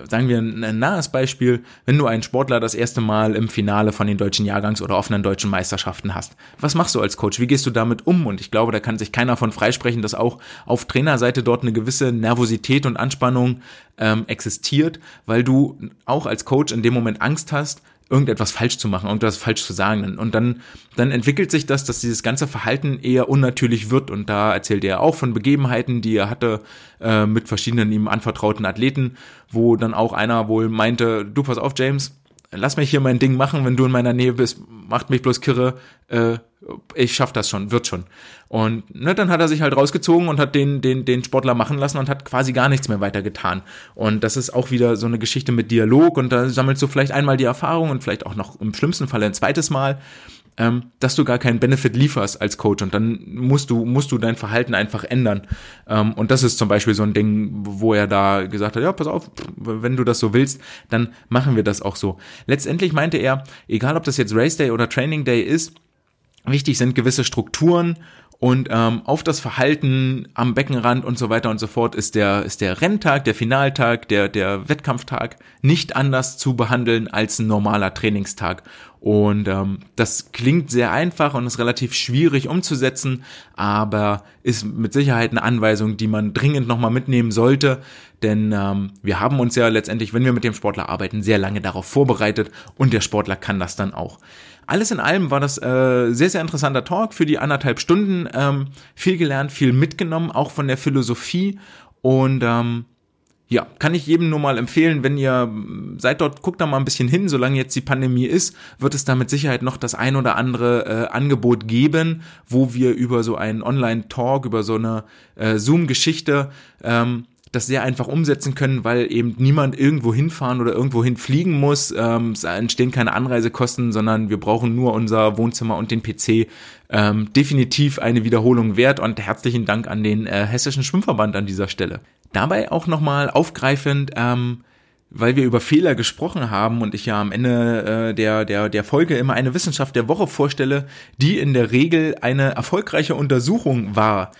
sagen wir ein nahes Beispiel, wenn du einen Sportler das erste Mal im Finale von den deutschen Jahrgangs- oder offenen deutschen Meisterschaften hast. Was machst du als Coach? Wie gehst du damit um? Und ich glaube, da kann sich keiner von freisprechen, dass auch auf Trainerseite dort eine gewisse Nervosität und Anspannung ähm, existiert, weil du auch als Coach in dem Moment Angst hast, irgendetwas falsch zu machen, irgendwas falsch zu sagen. Und dann, dann entwickelt sich das, dass dieses ganze Verhalten eher unnatürlich wird. Und da erzählt er auch von Begebenheiten, die er hatte äh, mit verschiedenen ihm anvertrauten Athleten, wo dann auch einer wohl meinte, du pass auf, James, lass mich hier mein Ding machen, wenn du in meiner Nähe bist, macht mich bloß kirre, äh, ich schaff das schon, wird schon. Und ne, dann hat er sich halt rausgezogen und hat den, den, den Sportler machen lassen und hat quasi gar nichts mehr weiter getan. Und das ist auch wieder so eine Geschichte mit Dialog und da sammelst du vielleicht einmal die Erfahrung und vielleicht auch noch im schlimmsten Fall ein zweites Mal ähm, dass du gar keinen Benefit lieferst als Coach und dann musst du, musst du dein Verhalten einfach ändern. Ähm, und das ist zum Beispiel so ein Ding, wo er da gesagt hat, ja, pass auf, wenn du das so willst, dann machen wir das auch so. Letztendlich meinte er, egal ob das jetzt Race Day oder Training Day ist, wichtig sind gewisse Strukturen und ähm, auf das Verhalten am Beckenrand und so weiter und so fort ist der, ist der Renntag, der Finaltag, der, der Wettkampftag nicht anders zu behandeln als ein normaler Trainingstag. Und ähm, das klingt sehr einfach und ist relativ schwierig umzusetzen, aber ist mit Sicherheit eine Anweisung, die man dringend nochmal mitnehmen sollte. Denn ähm, wir haben uns ja letztendlich, wenn wir mit dem Sportler arbeiten, sehr lange darauf vorbereitet und der Sportler kann das dann auch. Alles in allem war das äh, sehr, sehr interessanter Talk für die anderthalb Stunden. Ähm, viel gelernt, viel mitgenommen, auch von der Philosophie. Und ähm, ja, kann ich jedem nur mal empfehlen, wenn ihr seid dort, guckt da mal ein bisschen hin, solange jetzt die Pandemie ist, wird es da mit Sicherheit noch das ein oder andere äh, Angebot geben, wo wir über so einen Online-Talk, über so eine äh, Zoom-Geschichte ähm, das sehr einfach umsetzen können, weil eben niemand irgendwo hinfahren oder irgendwo hinfliegen muss. Ähm, es entstehen keine Anreisekosten, sondern wir brauchen nur unser Wohnzimmer und den PC. Ähm, definitiv eine Wiederholung wert und herzlichen Dank an den äh, Hessischen Schwimmverband an dieser Stelle. Dabei auch nochmal aufgreifend, ähm, weil wir über Fehler gesprochen haben und ich ja am Ende äh, der, der, der Folge immer eine Wissenschaft der Woche vorstelle, die in der Regel eine erfolgreiche Untersuchung war.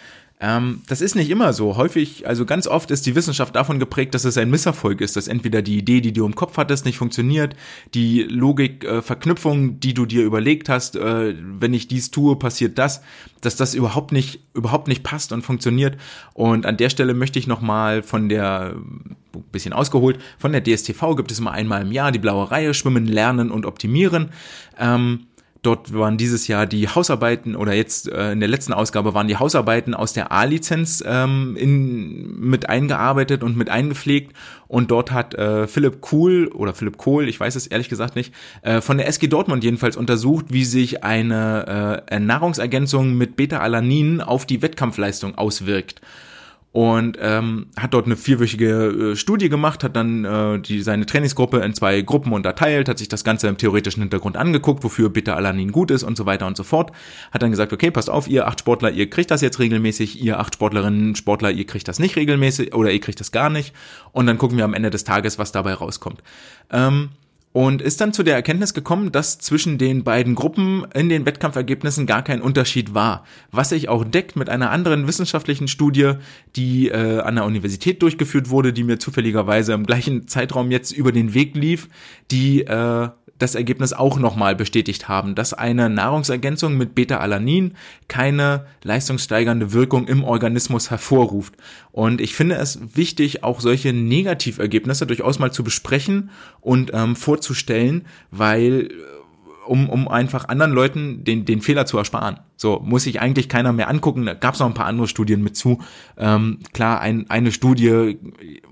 Ähm, das ist nicht immer so. Häufig, also ganz oft ist die Wissenschaft davon geprägt, dass es ein Misserfolg ist, dass entweder die Idee, die du im Kopf hattest, nicht funktioniert, die Logik, äh, die du dir überlegt hast, äh, wenn ich dies tue, passiert das, dass das überhaupt nicht, überhaupt nicht passt und funktioniert. Und an der Stelle möchte ich nochmal von der, bisschen ausgeholt, von der DSTV gibt es immer einmal im Jahr die blaue Reihe, Schwimmen, Lernen und Optimieren. Ähm, Dort waren dieses Jahr die Hausarbeiten oder jetzt äh, in der letzten Ausgabe waren die Hausarbeiten aus der A-Lizenz ähm, in, mit eingearbeitet und mit eingepflegt. Und dort hat äh, Philipp Kuhl oder Philipp Kohl, ich weiß es ehrlich gesagt nicht, äh, von der SG Dortmund jedenfalls untersucht, wie sich eine äh, Nahrungsergänzung mit Beta-Alanin auf die Wettkampfleistung auswirkt und ähm, hat dort eine vierwöchige äh, Studie gemacht, hat dann äh, die, seine Trainingsgruppe in zwei Gruppen unterteilt, hat sich das Ganze im theoretischen Hintergrund angeguckt, wofür Beta-Alanin gut ist und so weiter und so fort. Hat dann gesagt, okay, passt auf, ihr acht Sportler, ihr kriegt das jetzt regelmäßig, ihr acht Sportlerinnen, Sportler, ihr kriegt das nicht regelmäßig oder ihr kriegt das gar nicht. Und dann gucken wir am Ende des Tages, was dabei rauskommt. Ähm, und ist dann zu der Erkenntnis gekommen, dass zwischen den beiden Gruppen in den Wettkampfergebnissen gar kein Unterschied war, was sich auch deckt mit einer anderen wissenschaftlichen Studie, die äh, an der Universität durchgeführt wurde, die mir zufälligerweise im gleichen Zeitraum jetzt über den Weg lief, die äh, das Ergebnis auch nochmal bestätigt haben, dass eine Nahrungsergänzung mit Beta-Alanin keine leistungssteigernde Wirkung im Organismus hervorruft. Und ich finde es wichtig, auch solche Negativergebnisse durchaus mal zu besprechen und ähm, vorzustellen, weil um, um einfach anderen Leuten den, den Fehler zu ersparen. So, muss sich eigentlich keiner mehr angucken. Da gab es noch ein paar andere Studien mit zu. Ähm, klar, ein, eine Studie,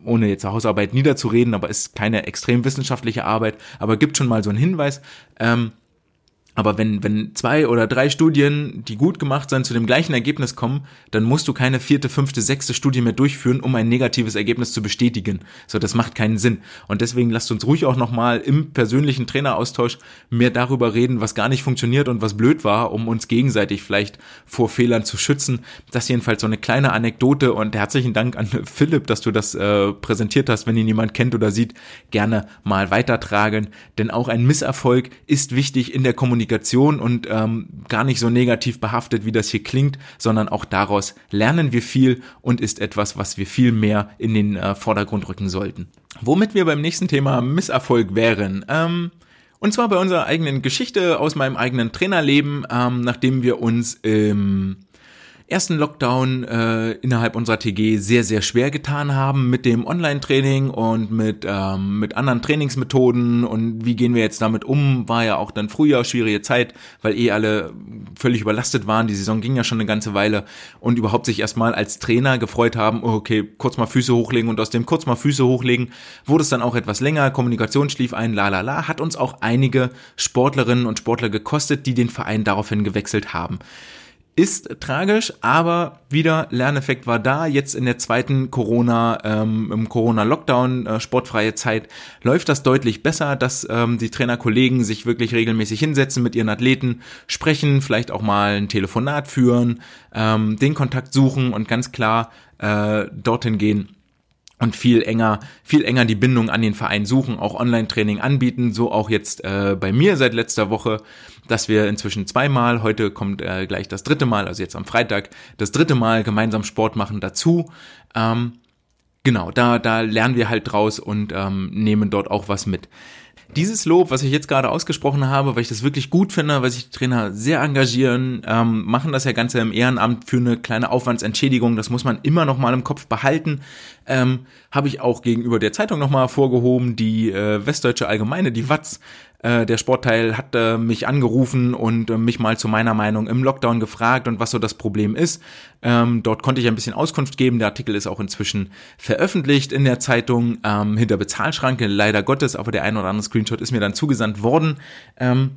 ohne jetzt Hausarbeit niederzureden, aber ist keine extrem wissenschaftliche Arbeit, aber gibt schon mal so einen Hinweis. Ähm, Aber wenn, wenn zwei oder drei Studien, die gut gemacht sind, zu dem gleichen Ergebnis kommen, dann musst du keine vierte, fünfte, sechste Studie mehr durchführen, um ein negatives Ergebnis zu bestätigen. So, das macht keinen Sinn. Und deswegen lasst uns ruhig auch nochmal im persönlichen Traineraustausch mehr darüber reden, was gar nicht funktioniert und was blöd war, um uns gegenseitig vielleicht vor Fehlern zu schützen. Das jedenfalls so eine kleine Anekdote und herzlichen Dank an Philipp, dass du das äh, präsentiert hast. Wenn ihn jemand kennt oder sieht, gerne mal weitertragen. Denn auch ein Misserfolg ist wichtig in der Kommunikation Kommunikation und ähm, gar nicht so negativ behaftet, wie das hier klingt, sondern auch daraus lernen wir viel und ist etwas, was wir viel mehr in den äh, Vordergrund rücken sollten. Womit wir beim nächsten Thema Misserfolg wären. Ähm, und zwar bei unserer eigenen Geschichte aus meinem eigenen Trainerleben, ähm, nachdem wir uns im ersten Lockdown äh, innerhalb unserer TG sehr, sehr schwer getan haben mit dem Online-Training und mit, ähm, mit anderen Trainingsmethoden. Und wie gehen wir jetzt damit um, war ja auch dann früher schwierige Zeit, weil eh alle völlig überlastet waren, die Saison ging ja schon eine ganze Weile. Und überhaupt sich erstmal als Trainer gefreut haben, oh, okay, kurz mal Füße hochlegen und aus dem kurz mal Füße hochlegen wurde es dann auch etwas länger, Kommunikation schlief ein, la la la, hat uns auch einige Sportlerinnen und Sportler gekostet, die den Verein daraufhin gewechselt haben. Ist tragisch, aber wieder Lerneffekt war da. Jetzt in der zweiten Corona, ähm, im Corona-Lockdown, äh, sportfreie Zeit, läuft das deutlich besser, dass ähm, die Trainerkollegen sich wirklich regelmäßig hinsetzen mit ihren Athleten, sprechen, vielleicht auch mal ein Telefonat führen, ähm, den Kontakt suchen und ganz klar äh, dorthin gehen und viel enger, viel enger die Bindung an den Verein suchen, auch Online-Training anbieten, so auch jetzt äh, bei mir seit letzter Woche, dass wir inzwischen zweimal, heute kommt äh, gleich das dritte Mal, also jetzt am Freitag, das dritte Mal gemeinsam Sport machen dazu. Ähm, genau, da, da lernen wir halt draus und ähm, nehmen dort auch was mit. Dieses Lob, was ich jetzt gerade ausgesprochen habe, weil ich das wirklich gut finde, weil sich die Trainer sehr engagieren, ähm, machen das ja Ganze im Ehrenamt für eine kleine Aufwandsentschädigung, das muss man immer noch mal im Kopf behalten. Ähm, habe ich auch gegenüber der Zeitung nochmal vorgehoben, die äh, Westdeutsche Allgemeine, die Watz, äh, der Sportteil hat äh, mich angerufen und äh, mich mal zu meiner Meinung im Lockdown gefragt und was so das Problem ist. Ähm, dort konnte ich ein bisschen Auskunft geben. Der Artikel ist auch inzwischen veröffentlicht in der Zeitung ähm, hinter Bezahlschranke, leider Gottes, aber der ein oder andere Screenshot ist mir dann zugesandt worden. Ähm,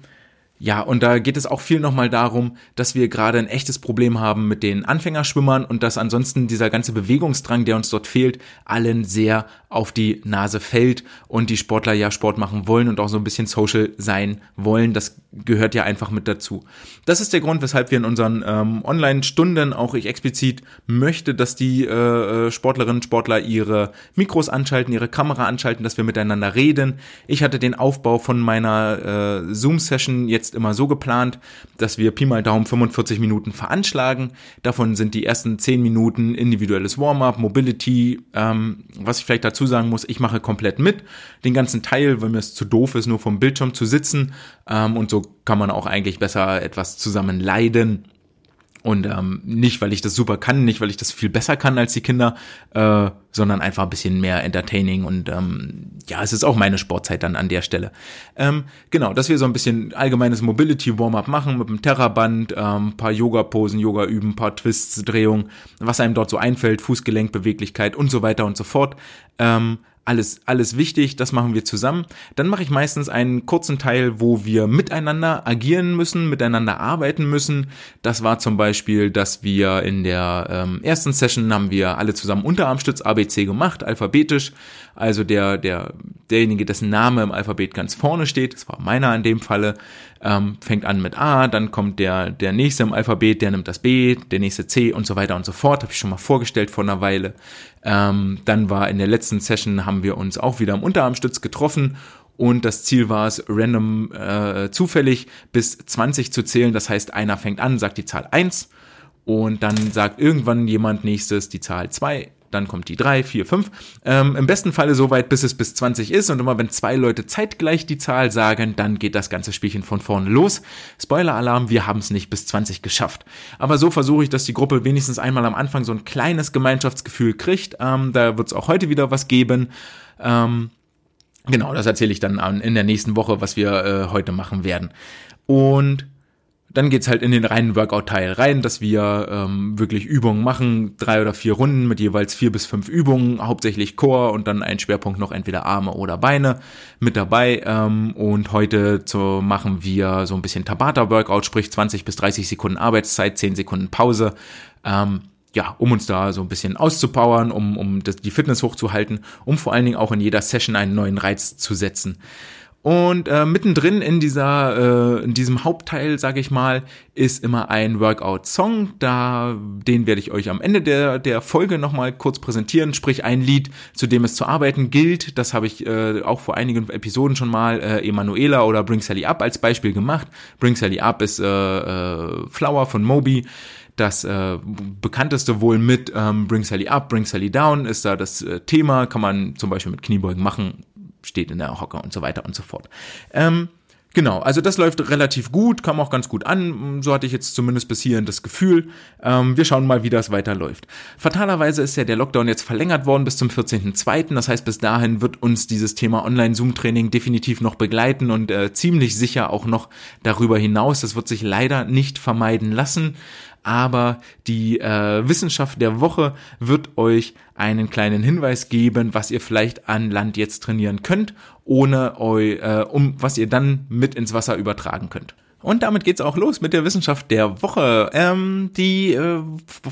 ja, und da geht es auch viel nochmal darum, dass wir gerade ein echtes Problem haben mit den Anfängerschwimmern und dass ansonsten dieser ganze Bewegungsdrang, der uns dort fehlt, allen sehr auf die Nase fällt und die Sportler ja Sport machen wollen und auch so ein bisschen social sein wollen. Das gehört ja einfach mit dazu. Das ist der Grund, weshalb wir in unseren ähm, Online-Stunden auch ich explizit möchte, dass die äh, äh Sportlerinnen und Sportler ihre Mikros anschalten, ihre Kamera anschalten, dass wir miteinander reden. Ich hatte den Aufbau von meiner äh, Zoom-Session jetzt jetzt immer so geplant, dass wir Pi mal Daumen 45 Minuten veranschlagen. Davon sind die ersten 10 Minuten individuelles Warm-up, Mobility. Ähm, was ich vielleicht dazu sagen muss, ich mache komplett mit. Den ganzen Teil, weil mir es zu doof ist, nur vom Bildschirm zu sitzen. Ähm, und so kann man auch eigentlich besser etwas zusammen leiden. Und ähm, nicht, weil ich das super kann, nicht, weil ich das viel besser kann als die Kinder, äh, sondern einfach ein bisschen mehr entertaining und ähm, ja, es ist auch meine Sportzeit dann an der Stelle. Ähm, genau, dass wir so ein bisschen allgemeines Mobility Warm-up machen mit einem Terraband, ähm, paar Yoga-Posen, Yoga üben, paar Twists, Drehungen, was einem dort so einfällt, Fußgelenkbeweglichkeit und so weiter und so fort. Ähm, alles, alles wichtig, das machen wir zusammen. Dann mache ich meistens einen kurzen Teil, wo wir miteinander agieren müssen, miteinander arbeiten müssen. Das war zum Beispiel, dass wir in der ähm, ersten Session haben wir alle zusammen Unterarmstütz ABC gemacht, alphabetisch. Also der, der, derjenige, dessen Name im Alphabet ganz vorne steht, das war meiner in dem Falle, ähm, fängt an mit A, dann kommt der, der nächste im Alphabet, der nimmt das B, der nächste C und so weiter und so fort. Habe ich schon mal vorgestellt vor einer Weile. Ähm, dann war in der letzten Session haben wir uns auch wieder am Unterarmstütz getroffen und das Ziel war es, random äh, zufällig bis 20 zu zählen. Das heißt, einer fängt an, sagt die Zahl 1 und dann sagt irgendwann jemand nächstes die Zahl 2 dann kommt die 3, 4, 5. Ähm, Im besten Falle so weit, bis es bis 20 ist. Und immer wenn zwei Leute zeitgleich die Zahl sagen, dann geht das ganze Spielchen von vorne los. Spoiler-Alarm, wir haben es nicht bis 20 geschafft. Aber so versuche ich, dass die Gruppe wenigstens einmal am Anfang so ein kleines Gemeinschaftsgefühl kriegt. Ähm, da wird es auch heute wieder was geben. Ähm, genau, das erzähle ich dann in der nächsten Woche, was wir äh, heute machen werden. Und dann geht's halt in den reinen Workout-Teil rein, dass wir ähm, wirklich Übungen machen, drei oder vier Runden mit jeweils vier bis fünf Übungen, hauptsächlich Core und dann ein Schwerpunkt noch entweder Arme oder Beine mit dabei. Ähm, und heute zu, machen wir so ein bisschen Tabata-Workout, sprich 20 bis 30 Sekunden Arbeitszeit, 10 Sekunden Pause. Ähm, ja, um uns da so ein bisschen auszupowern, um, um das, die Fitness hochzuhalten, um vor allen Dingen auch in jeder Session einen neuen Reiz zu setzen. Und äh, mittendrin in dieser, äh, in diesem Hauptteil, sage ich mal, ist immer ein Workout-Song. Da, den werde ich euch am Ende der der Folge nochmal kurz präsentieren. Sprich ein Lied, zu dem es zu arbeiten gilt. Das habe ich äh, auch vor einigen Episoden schon mal äh, Emanuela oder Bring Sally Up als Beispiel gemacht. Bring Sally Up ist äh, äh, Flower von Moby das äh, bekannteste wohl mit ähm, Bring Sally Up, Bring Sally Down ist da das äh, Thema, kann man zum Beispiel mit Kniebeugen machen, steht in der Hocke und so weiter und so fort. Ähm, Genau, also das läuft relativ gut, kam auch ganz gut an, so hatte ich jetzt zumindest bis hierhin das Gefühl. Ähm, wir schauen mal, wie das weiterläuft. Fatalerweise ist ja der Lockdown jetzt verlängert worden bis zum 14.02., das heißt bis dahin wird uns dieses Thema Online-Zoom-Training definitiv noch begleiten und äh, ziemlich sicher auch noch darüber hinaus. Das wird sich leider nicht vermeiden lassen aber die äh, Wissenschaft der Woche wird euch einen kleinen Hinweis geben, was ihr vielleicht an Land jetzt trainieren könnt, ohne eu, äh, um was ihr dann mit ins Wasser übertragen könnt. Und damit geht's auch los mit der Wissenschaft der Woche. Ähm, die äh,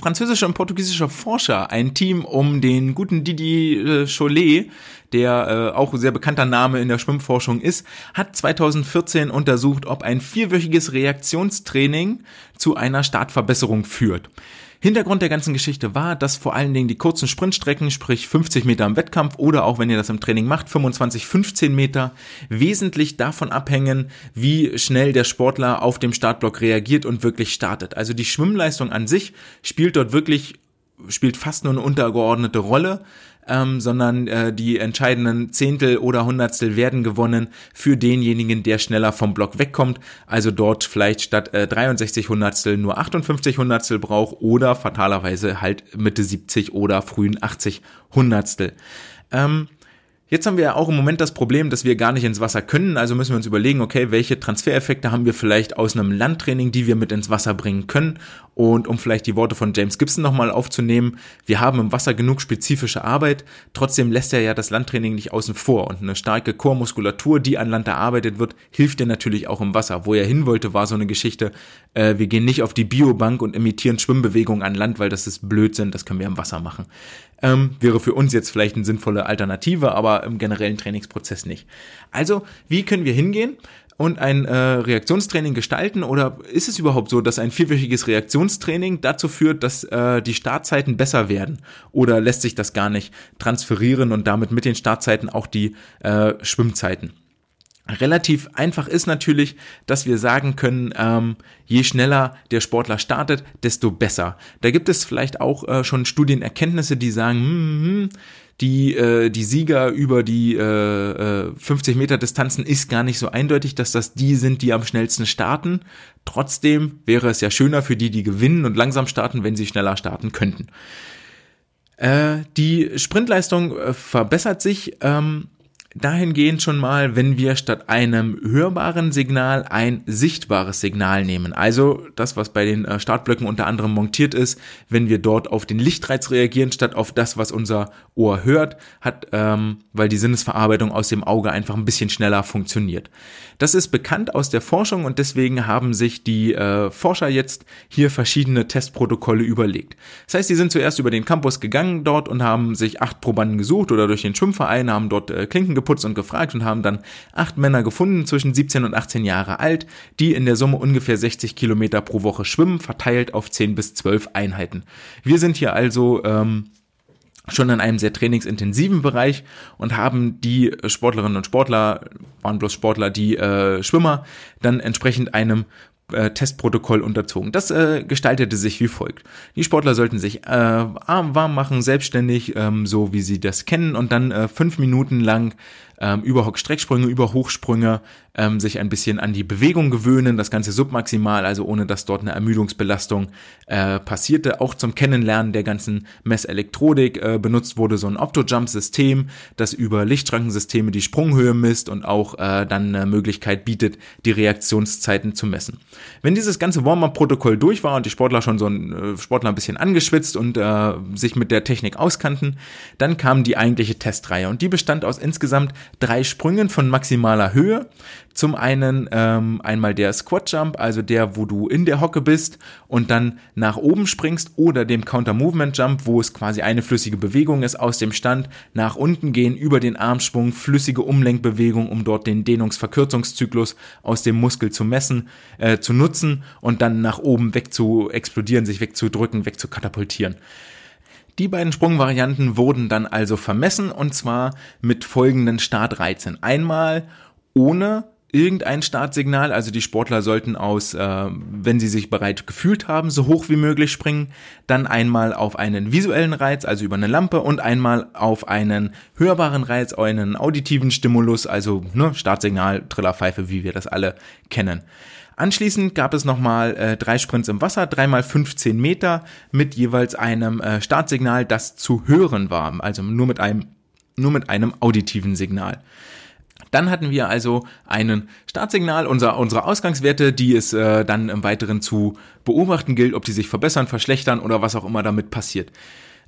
französische und portugiesische Forscher, ein Team um den guten Didi äh, Cholet, der äh, auch sehr bekannter Name in der Schwimmforschung ist, hat 2014 untersucht, ob ein vierwöchiges Reaktionstraining zu einer Startverbesserung führt. Hintergrund der ganzen Geschichte war, dass vor allen Dingen die kurzen Sprintstrecken, sprich 50 Meter im Wettkampf oder auch wenn ihr das im Training macht, 25, 15 Meter, wesentlich davon abhängen, wie schnell der Sportler auf dem Startblock reagiert und wirklich startet. Also die Schwimmleistung an sich spielt dort wirklich, spielt fast nur eine untergeordnete Rolle ähm, sondern äh, die entscheidenden Zehntel oder Hundertstel werden gewonnen für denjenigen, der schneller vom Block wegkommt, also dort vielleicht statt äh, 63 Hundertstel nur 58 Hundertstel braucht oder fatalerweise halt Mitte 70 oder frühen 80 Hundertstel. Ähm, Jetzt haben wir ja auch im Moment das Problem, dass wir gar nicht ins Wasser können, also müssen wir uns überlegen, okay, welche Transfereffekte haben wir vielleicht aus einem Landtraining, die wir mit ins Wasser bringen können und um vielleicht die Worte von James Gibson nochmal aufzunehmen, wir haben im Wasser genug spezifische Arbeit, trotzdem lässt er ja das Landtraining nicht außen vor. Und eine starke Chormuskulatur, die an Land erarbeitet wird, hilft dir natürlich auch im Wasser. Wo er hin wollte, war so eine Geschichte, äh, wir gehen nicht auf die Biobank und imitieren Schwimmbewegungen an Land, weil das ist Blödsinn, das können wir im Wasser machen. Ähm, wäre für uns jetzt vielleicht eine sinnvolle Alternative, aber im generellen Trainingsprozess nicht. Also, wie können wir hingehen? und ein äh, Reaktionstraining gestalten oder ist es überhaupt so, dass ein vierwöchiges Reaktionstraining dazu führt, dass äh, die Startzeiten besser werden oder lässt sich das gar nicht transferieren und damit mit den Startzeiten auch die äh, Schwimmzeiten? Relativ einfach ist natürlich, dass wir sagen können, ähm, je schneller der Sportler startet, desto besser. Da gibt es vielleicht auch äh, schon Studienerkenntnisse, die sagen, hm, hm, hm die, äh, die Sieger über die äh, 50 äh, Meter Distanzen ist gar nicht so eindeutig, dass das die sind, die am schnellsten starten. Trotzdem wäre es ja schöner für die, die gewinnen und langsam starten, wenn sie schneller starten könnten. Äh, die Sprintleistung äh, verbessert sich. Ähm, dahingehend schon mal, wenn wir statt einem hörbaren Signal ein sichtbares Signal nehmen. Also das, was bei den äh, Startblöcken unter anderem montiert ist, wenn wir dort auf den Lichtreiz reagieren, statt auf das, was unser Ohr hört, hat, ähm, weil die Sinnesverarbeitung aus dem Auge einfach ein bisschen schneller funktioniert. Das ist bekannt aus der Forschung und deswegen haben sich die äh, Forscher jetzt hier verschiedene Testprotokolle überlegt. Das heißt, sie sind zuerst über den Campus gegangen dort und haben sich acht Probanden gesucht oder durch den Schwimmverein, haben dort äh, Klinken geputzt und gefragt und haben dann acht Männer gefunden zwischen 17 und 18 Jahre alt, die in der Summe ungefähr 60 Kilometer pro Woche schwimmen, verteilt auf 10 bis 12 Einheiten. Wir sind hier also ähm, schon in einem sehr trainingsintensiven Bereich und haben die Sportlerinnen und Sportler, waren bloß Sportler, die äh, Schwimmer, dann entsprechend einem äh, Testprotokoll unterzogen. Das äh, gestaltete sich wie folgt. Die Sportler sollten sich äh, arm warm machen, selbstständig, ähm, so wie sie das kennen, und dann äh, fünf Minuten lang ähm, Überhock-Strecksprünge, Überhochsprünge, ähm, sich ein bisschen an die Bewegung gewöhnen, das Ganze submaximal, also ohne dass dort eine Ermüdungsbelastung äh, passierte. Auch zum Kennenlernen der ganzen Messelektronik äh, benutzt wurde so ein Optojump-System, das über Lichtschrankensysteme die Sprunghöhe misst und auch äh, dann eine Möglichkeit bietet, die Reaktionszeiten zu messen. Wenn dieses ganze Warm-up-Protokoll durch war und die Sportler schon so ein äh, Sportler ein bisschen angeschwitzt und äh, sich mit der Technik auskannten, dann kam die eigentliche Testreihe und die bestand aus insgesamt drei Sprüngen von maximaler Höhe. Zum einen ähm, einmal der Squat Jump, also der, wo du in der Hocke bist und dann nach oben springst, oder dem Counter Movement Jump, wo es quasi eine flüssige Bewegung ist aus dem Stand, nach unten gehen, über den Armschwung, flüssige Umlenkbewegung, um dort den Dehnungsverkürzungszyklus aus dem Muskel zu messen, äh, zu nutzen und dann nach oben weg zu explodieren, sich wegzudrücken, wegzukatapultieren. Die beiden Sprungvarianten wurden dann also vermessen und zwar mit folgenden Startreizen. Einmal ohne irgendein Startsignal, also die Sportler sollten aus, äh, wenn sie sich bereit gefühlt haben, so hoch wie möglich springen, dann einmal auf einen visuellen Reiz, also über eine Lampe und einmal auf einen hörbaren Reiz, einen auditiven Stimulus, also ne, Startsignal, Trillerpfeife, wie wir das alle kennen. Anschließend gab es nochmal äh, drei Sprints im Wasser, dreimal 15 Meter mit jeweils einem äh, Startsignal, das zu hören war, also nur mit einem, nur mit einem auditiven Signal. Dann hatten wir also einen Startsignal, unser, unsere Ausgangswerte, die es äh, dann im Weiteren zu beobachten gilt, ob die sich verbessern, verschlechtern oder was auch immer damit passiert.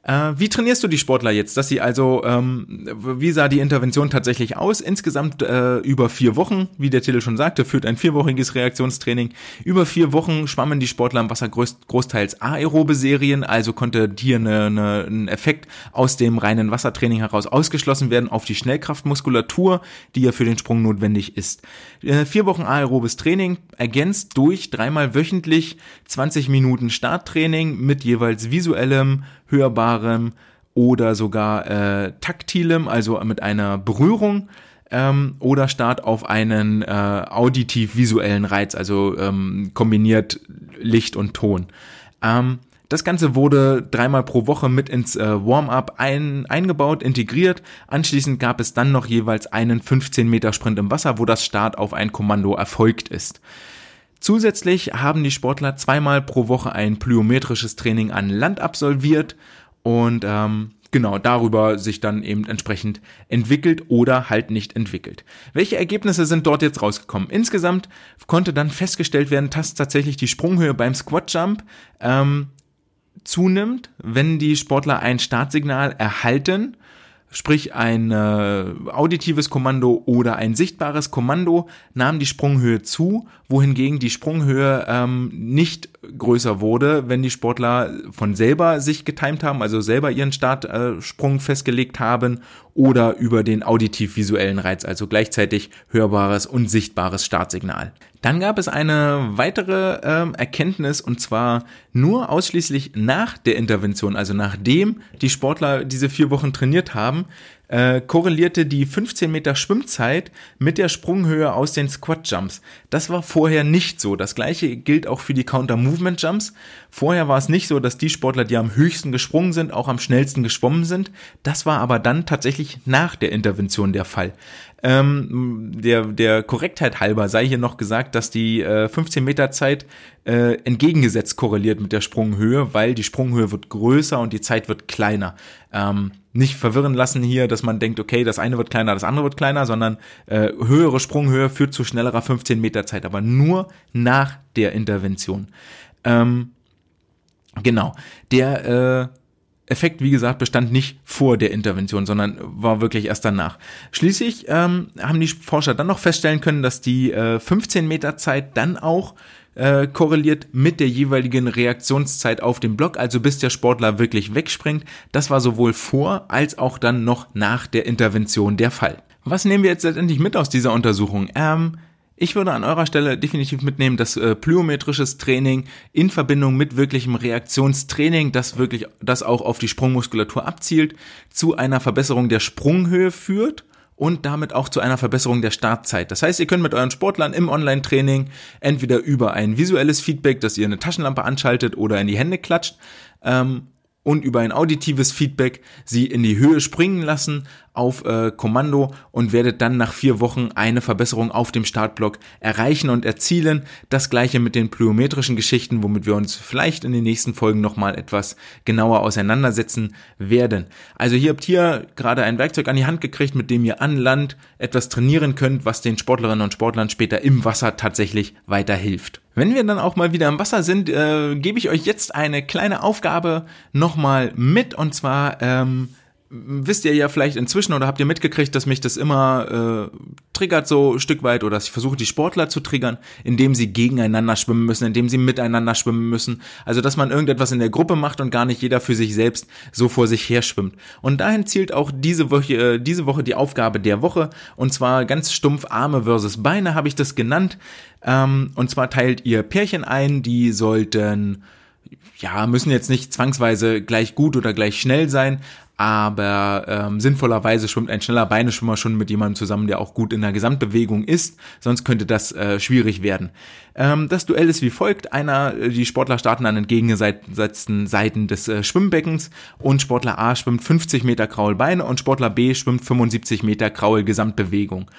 Äh, wie trainierst du die Sportler jetzt, dass sie also, ähm, wie sah die Intervention tatsächlich aus? Insgesamt äh, über vier Wochen, wie der Titel schon sagte, führt ein vierwöchiges Reaktionstraining. Über vier Wochen schwammen die Sportler im Wasser groß, großteils aerobe Serien, also konnte hier eine, eine, ein Effekt aus dem reinen Wassertraining heraus ausgeschlossen werden auf die Schnellkraftmuskulatur, die ja für den Sprung notwendig ist. Äh, vier Wochen aerobes Training ergänzt durch dreimal wöchentlich 20 Minuten Starttraining mit jeweils visuellem hörbarem oder sogar äh, taktilem, also mit einer Berührung ähm, oder Start auf einen äh, auditiv-visuellen Reiz, also ähm, kombiniert Licht und Ton. Ähm, das Ganze wurde dreimal pro Woche mit ins äh, Warm-up ein, eingebaut, integriert. Anschließend gab es dann noch jeweils einen 15 Meter Sprint im Wasser, wo das Start auf ein Kommando erfolgt ist. Zusätzlich haben die Sportler zweimal pro Woche ein plyometrisches Training an Land absolviert und ähm, genau darüber sich dann eben entsprechend entwickelt oder halt nicht entwickelt. Welche Ergebnisse sind dort jetzt rausgekommen? Insgesamt konnte dann festgestellt werden, dass tatsächlich die Sprunghöhe beim Squat Jump ähm, zunimmt, wenn die Sportler ein Startsignal erhalten sprich ein äh, auditives Kommando oder ein sichtbares Kommando, nahm die Sprunghöhe zu, wohingegen die Sprunghöhe ähm, nicht größer wurde, wenn die Sportler von selber sich getimt haben, also selber ihren Startsprung festgelegt haben oder über den auditiv-visuellen Reiz, also gleichzeitig hörbares und sichtbares Startsignal. Dann gab es eine weitere ähm, Erkenntnis und zwar nur ausschließlich nach der Intervention, also nachdem die Sportler diese vier Wochen trainiert haben, äh, korrelierte die 15 Meter Schwimmzeit mit der Sprunghöhe aus den Squat Jumps. Das war vorher nicht so. Das gleiche gilt auch für die Counter Movement Jumps. Vorher war es nicht so, dass die Sportler, die am höchsten gesprungen sind, auch am schnellsten geschwommen sind. Das war aber dann tatsächlich nach der Intervention der Fall. Ähm, der, der Korrektheit halber sei hier noch gesagt, dass die äh, 15 Meter Zeit äh, entgegengesetzt korreliert mit der Sprunghöhe, weil die Sprunghöhe wird größer und die Zeit wird kleiner. Ähm, nicht verwirren lassen hier, dass man denkt, okay, das eine wird kleiner, das andere wird kleiner, sondern äh, höhere Sprunghöhe führt zu schnellerer 15 Meter Zeit, aber nur nach der Intervention. Ähm, genau. Der äh, Effekt, wie gesagt, bestand nicht vor der Intervention, sondern war wirklich erst danach. Schließlich ähm, haben die Forscher dann noch feststellen können, dass die äh, 15 Meter Zeit dann auch äh, korreliert mit der jeweiligen Reaktionszeit auf dem Block, also bis der Sportler wirklich wegspringt. Das war sowohl vor als auch dann noch nach der Intervention der Fall. Was nehmen wir jetzt letztendlich mit aus dieser Untersuchung? Ähm, ich würde an eurer Stelle definitiv mitnehmen, dass äh, plyometrisches Training in Verbindung mit wirklichem Reaktionstraining, das wirklich, das auch auf die Sprungmuskulatur abzielt, zu einer Verbesserung der Sprunghöhe führt und damit auch zu einer Verbesserung der Startzeit. Das heißt, ihr könnt mit euren Sportlern im Online-Training entweder über ein visuelles Feedback, dass ihr eine Taschenlampe anschaltet oder in die Hände klatscht, ähm, und über ein auditives Feedback sie in die Höhe springen lassen auf äh, Kommando und werdet dann nach vier Wochen eine Verbesserung auf dem Startblock erreichen und erzielen. Das gleiche mit den plyometrischen Geschichten, womit wir uns vielleicht in den nächsten Folgen nochmal etwas genauer auseinandersetzen werden. Also hier habt ihr gerade ein Werkzeug an die Hand gekriegt, mit dem ihr an Land etwas trainieren könnt, was den Sportlerinnen und Sportlern später im Wasser tatsächlich weiterhilft. Wenn wir dann auch mal wieder im Wasser sind, äh, gebe ich euch jetzt eine kleine Aufgabe nochmal mit. Und zwar ähm, wisst ihr ja vielleicht inzwischen oder habt ihr mitgekriegt, dass mich das immer äh, triggert so ein Stück weit oder dass ich versuche, die Sportler zu triggern, indem sie gegeneinander schwimmen müssen, indem sie miteinander schwimmen müssen. Also, dass man irgendetwas in der Gruppe macht und gar nicht jeder für sich selbst so vor sich her schwimmt. Und dahin zielt auch diese Woche, äh, diese Woche die Aufgabe der Woche und zwar ganz stumpf Arme versus Beine habe ich das genannt. Ähm, und zwar teilt ihr Pärchen ein, die sollten ja, müssen jetzt nicht zwangsweise gleich gut oder gleich schnell sein, aber ähm, sinnvollerweise schwimmt ein schneller Beineschwimmer schon mit jemandem zusammen, der auch gut in der Gesamtbewegung ist, sonst könnte das äh, schwierig werden. Ähm, das Duell ist wie folgt, einer, äh, die Sportler starten an entgegengesetzten Seiten des äh, Schwimmbeckens und Sportler A schwimmt 50 Meter Kraulbeine und Sportler B schwimmt 75 Meter Kraul Gesamtbewegung.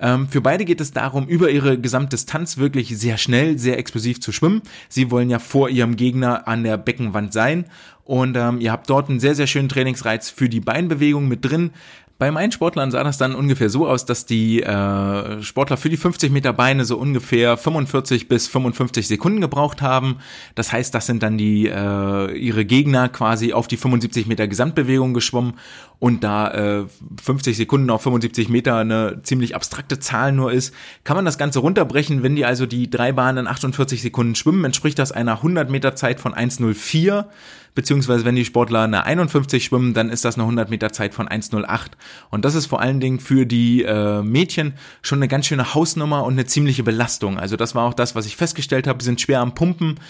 Ähm, für beide geht es darum, über ihre Gesamtdistanz wirklich sehr schnell, sehr explosiv zu schwimmen. Sie wollen ja vor ihrem Gegner an der Beckenwand sein und ähm, ihr habt dort einen sehr, sehr schönen Trainingsreiz für die Beinbewegung mit drin. Bei meinen Sportlern sah das dann ungefähr so aus, dass die äh, Sportler für die 50 Meter Beine so ungefähr 45 bis 55 Sekunden gebraucht haben. Das heißt, das sind dann die äh, ihre Gegner quasi auf die 75 Meter Gesamtbewegung geschwommen und da äh, 50 Sekunden auf 75 Meter eine ziemlich abstrakte Zahl nur ist, kann man das Ganze runterbrechen. Wenn die also die drei Bahnen in 48 Sekunden schwimmen, entspricht das einer 100 Meter Zeit von 1,04 beziehungsweise wenn die Sportler eine 51 schwimmen, dann ist das eine 100 Meter Zeit von 1,08. Und das ist vor allen Dingen für die äh, Mädchen schon eine ganz schöne Hausnummer und eine ziemliche Belastung. Also das war auch das, was ich festgestellt habe, sind schwer am Pumpen.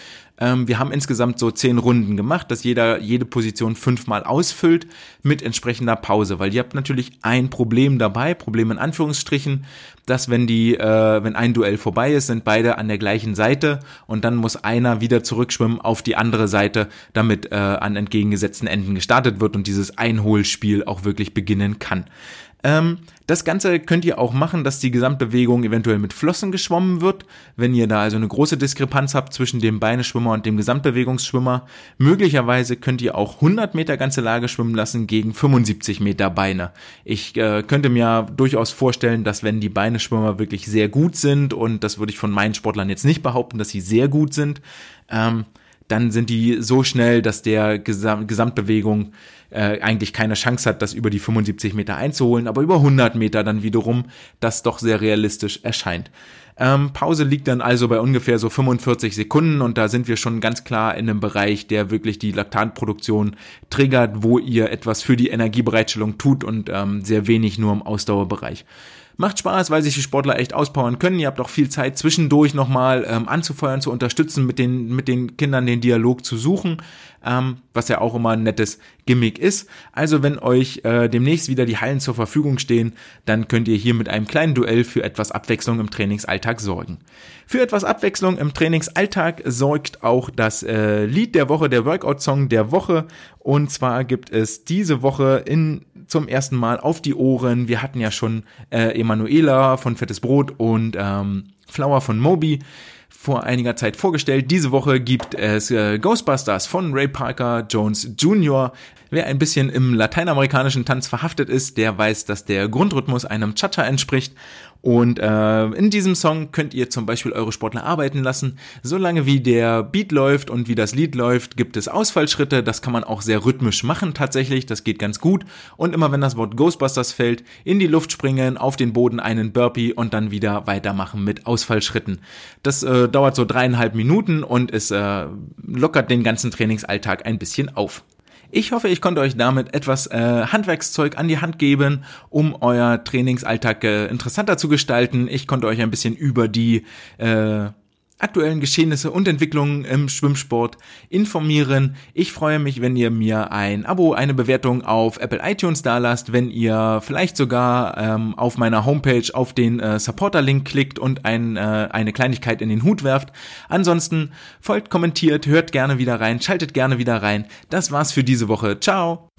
Ähm, wir haben insgesamt so zehn Runden gemacht, dass jeder jede Position fünfmal ausfüllt mit entsprechender Pause, weil ihr habt natürlich ein Problem dabei, Problem in Anführungsstrichen, dass wenn die, äh, wenn ein Duell vorbei ist, sind beide an der gleichen Seite und dann muss einer wieder zurückschwimmen auf die andere Seite, damit äh, an entgegengesetzten Enden gestartet wird und dieses Einholspiel auch wirklich beginnen kann. Ähm, das Ganze könnt ihr auch machen, dass die Gesamtbewegung eventuell mit Flossen geschwommen wird. Wenn ihr da also eine große Diskrepanz habt zwischen dem Beineschwimmer und dem Gesamtbewegungsschwimmer, möglicherweise könnt ihr auch 100 Meter ganze Lage schwimmen lassen gegen 75 Meter Beine. Ich äh, könnte mir durchaus vorstellen, dass wenn die Beineschwimmer wirklich sehr gut sind, und das würde ich von meinen Sportlern jetzt nicht behaupten, dass sie sehr gut sind, ähm, dann sind die so schnell, dass der Gesam Gesamtbewegung äh, eigentlich keine Chance hat, das über die 75 Meter einzuholen, aber über 100 Meter dann wiederum das doch sehr realistisch erscheint. Ähm, Pause liegt dann also bei ungefähr so 45 Sekunden und da sind wir schon ganz klar in einem Bereich, der wirklich die Laktatproduktion triggert, wo ihr etwas für die Energiebereitstellung tut und ähm, sehr wenig nur im Ausdauerbereich. Macht Spaß, weil sich die Sportler echt auspowern können. Ihr habt auch viel Zeit zwischendurch nochmal ähm, anzufeuern, zu unterstützen, mit den, mit den Kindern den Dialog zu suchen, ähm, was ja auch immer ein nettes Gimmick ist. Also wenn euch äh, demnächst wieder die Hallen zur Verfügung stehen, dann könnt ihr hier mit einem kleinen Duell für etwas Abwechslung im Trainingsalltag sorgen. Für etwas Abwechslung im Trainingsalltag sorgt auch das äh, Lied der Woche, der Workout-Song der Woche. Und zwar gibt es diese Woche in zum ersten Mal auf die Ohren. Wir hatten ja schon äh, Emanuela von Fettes Brot und ähm, Flower von Moby vor einiger Zeit vorgestellt. Diese Woche gibt es äh, Ghostbusters von Ray Parker Jones Jr. Wer ein bisschen im lateinamerikanischen Tanz verhaftet ist, der weiß, dass der Grundrhythmus einem Cha-Cha entspricht und äh, in diesem Song könnt ihr zum Beispiel eure Sportler arbeiten lassen. Solange wie der Beat läuft und wie das Lied läuft, gibt es Ausfallschritte. Das kann man auch sehr rhythmisch machen tatsächlich. Das geht ganz gut. Und immer wenn das Wort Ghostbusters fällt, in die Luft springen, auf den Boden einen Burpee und dann wieder weitermachen mit Ausfallschritten. Das äh, dauert so dreieinhalb Minuten und es äh, lockert den ganzen Trainingsalltag ein bisschen auf. Ich hoffe, ich konnte euch damit etwas äh, Handwerkszeug an die Hand geben, um euer Trainingsalltag äh, interessanter zu gestalten. Ich konnte euch ein bisschen über die äh, aktuellen Geschehnisse und Entwicklungen im Schwimmsport informieren. Ich freue mich, wenn ihr mir ein Abo, eine Bewertung auf Apple iTunes da lasst, wenn ihr vielleicht sogar ähm, auf meiner Homepage auf den äh, Supporter-Link klickt und ein, äh, eine Kleinigkeit in den Hut werft. Ansonsten folgt, kommentiert, hört gerne wieder rein, schaltet gerne wieder rein. Das war's für diese Woche. Ciao!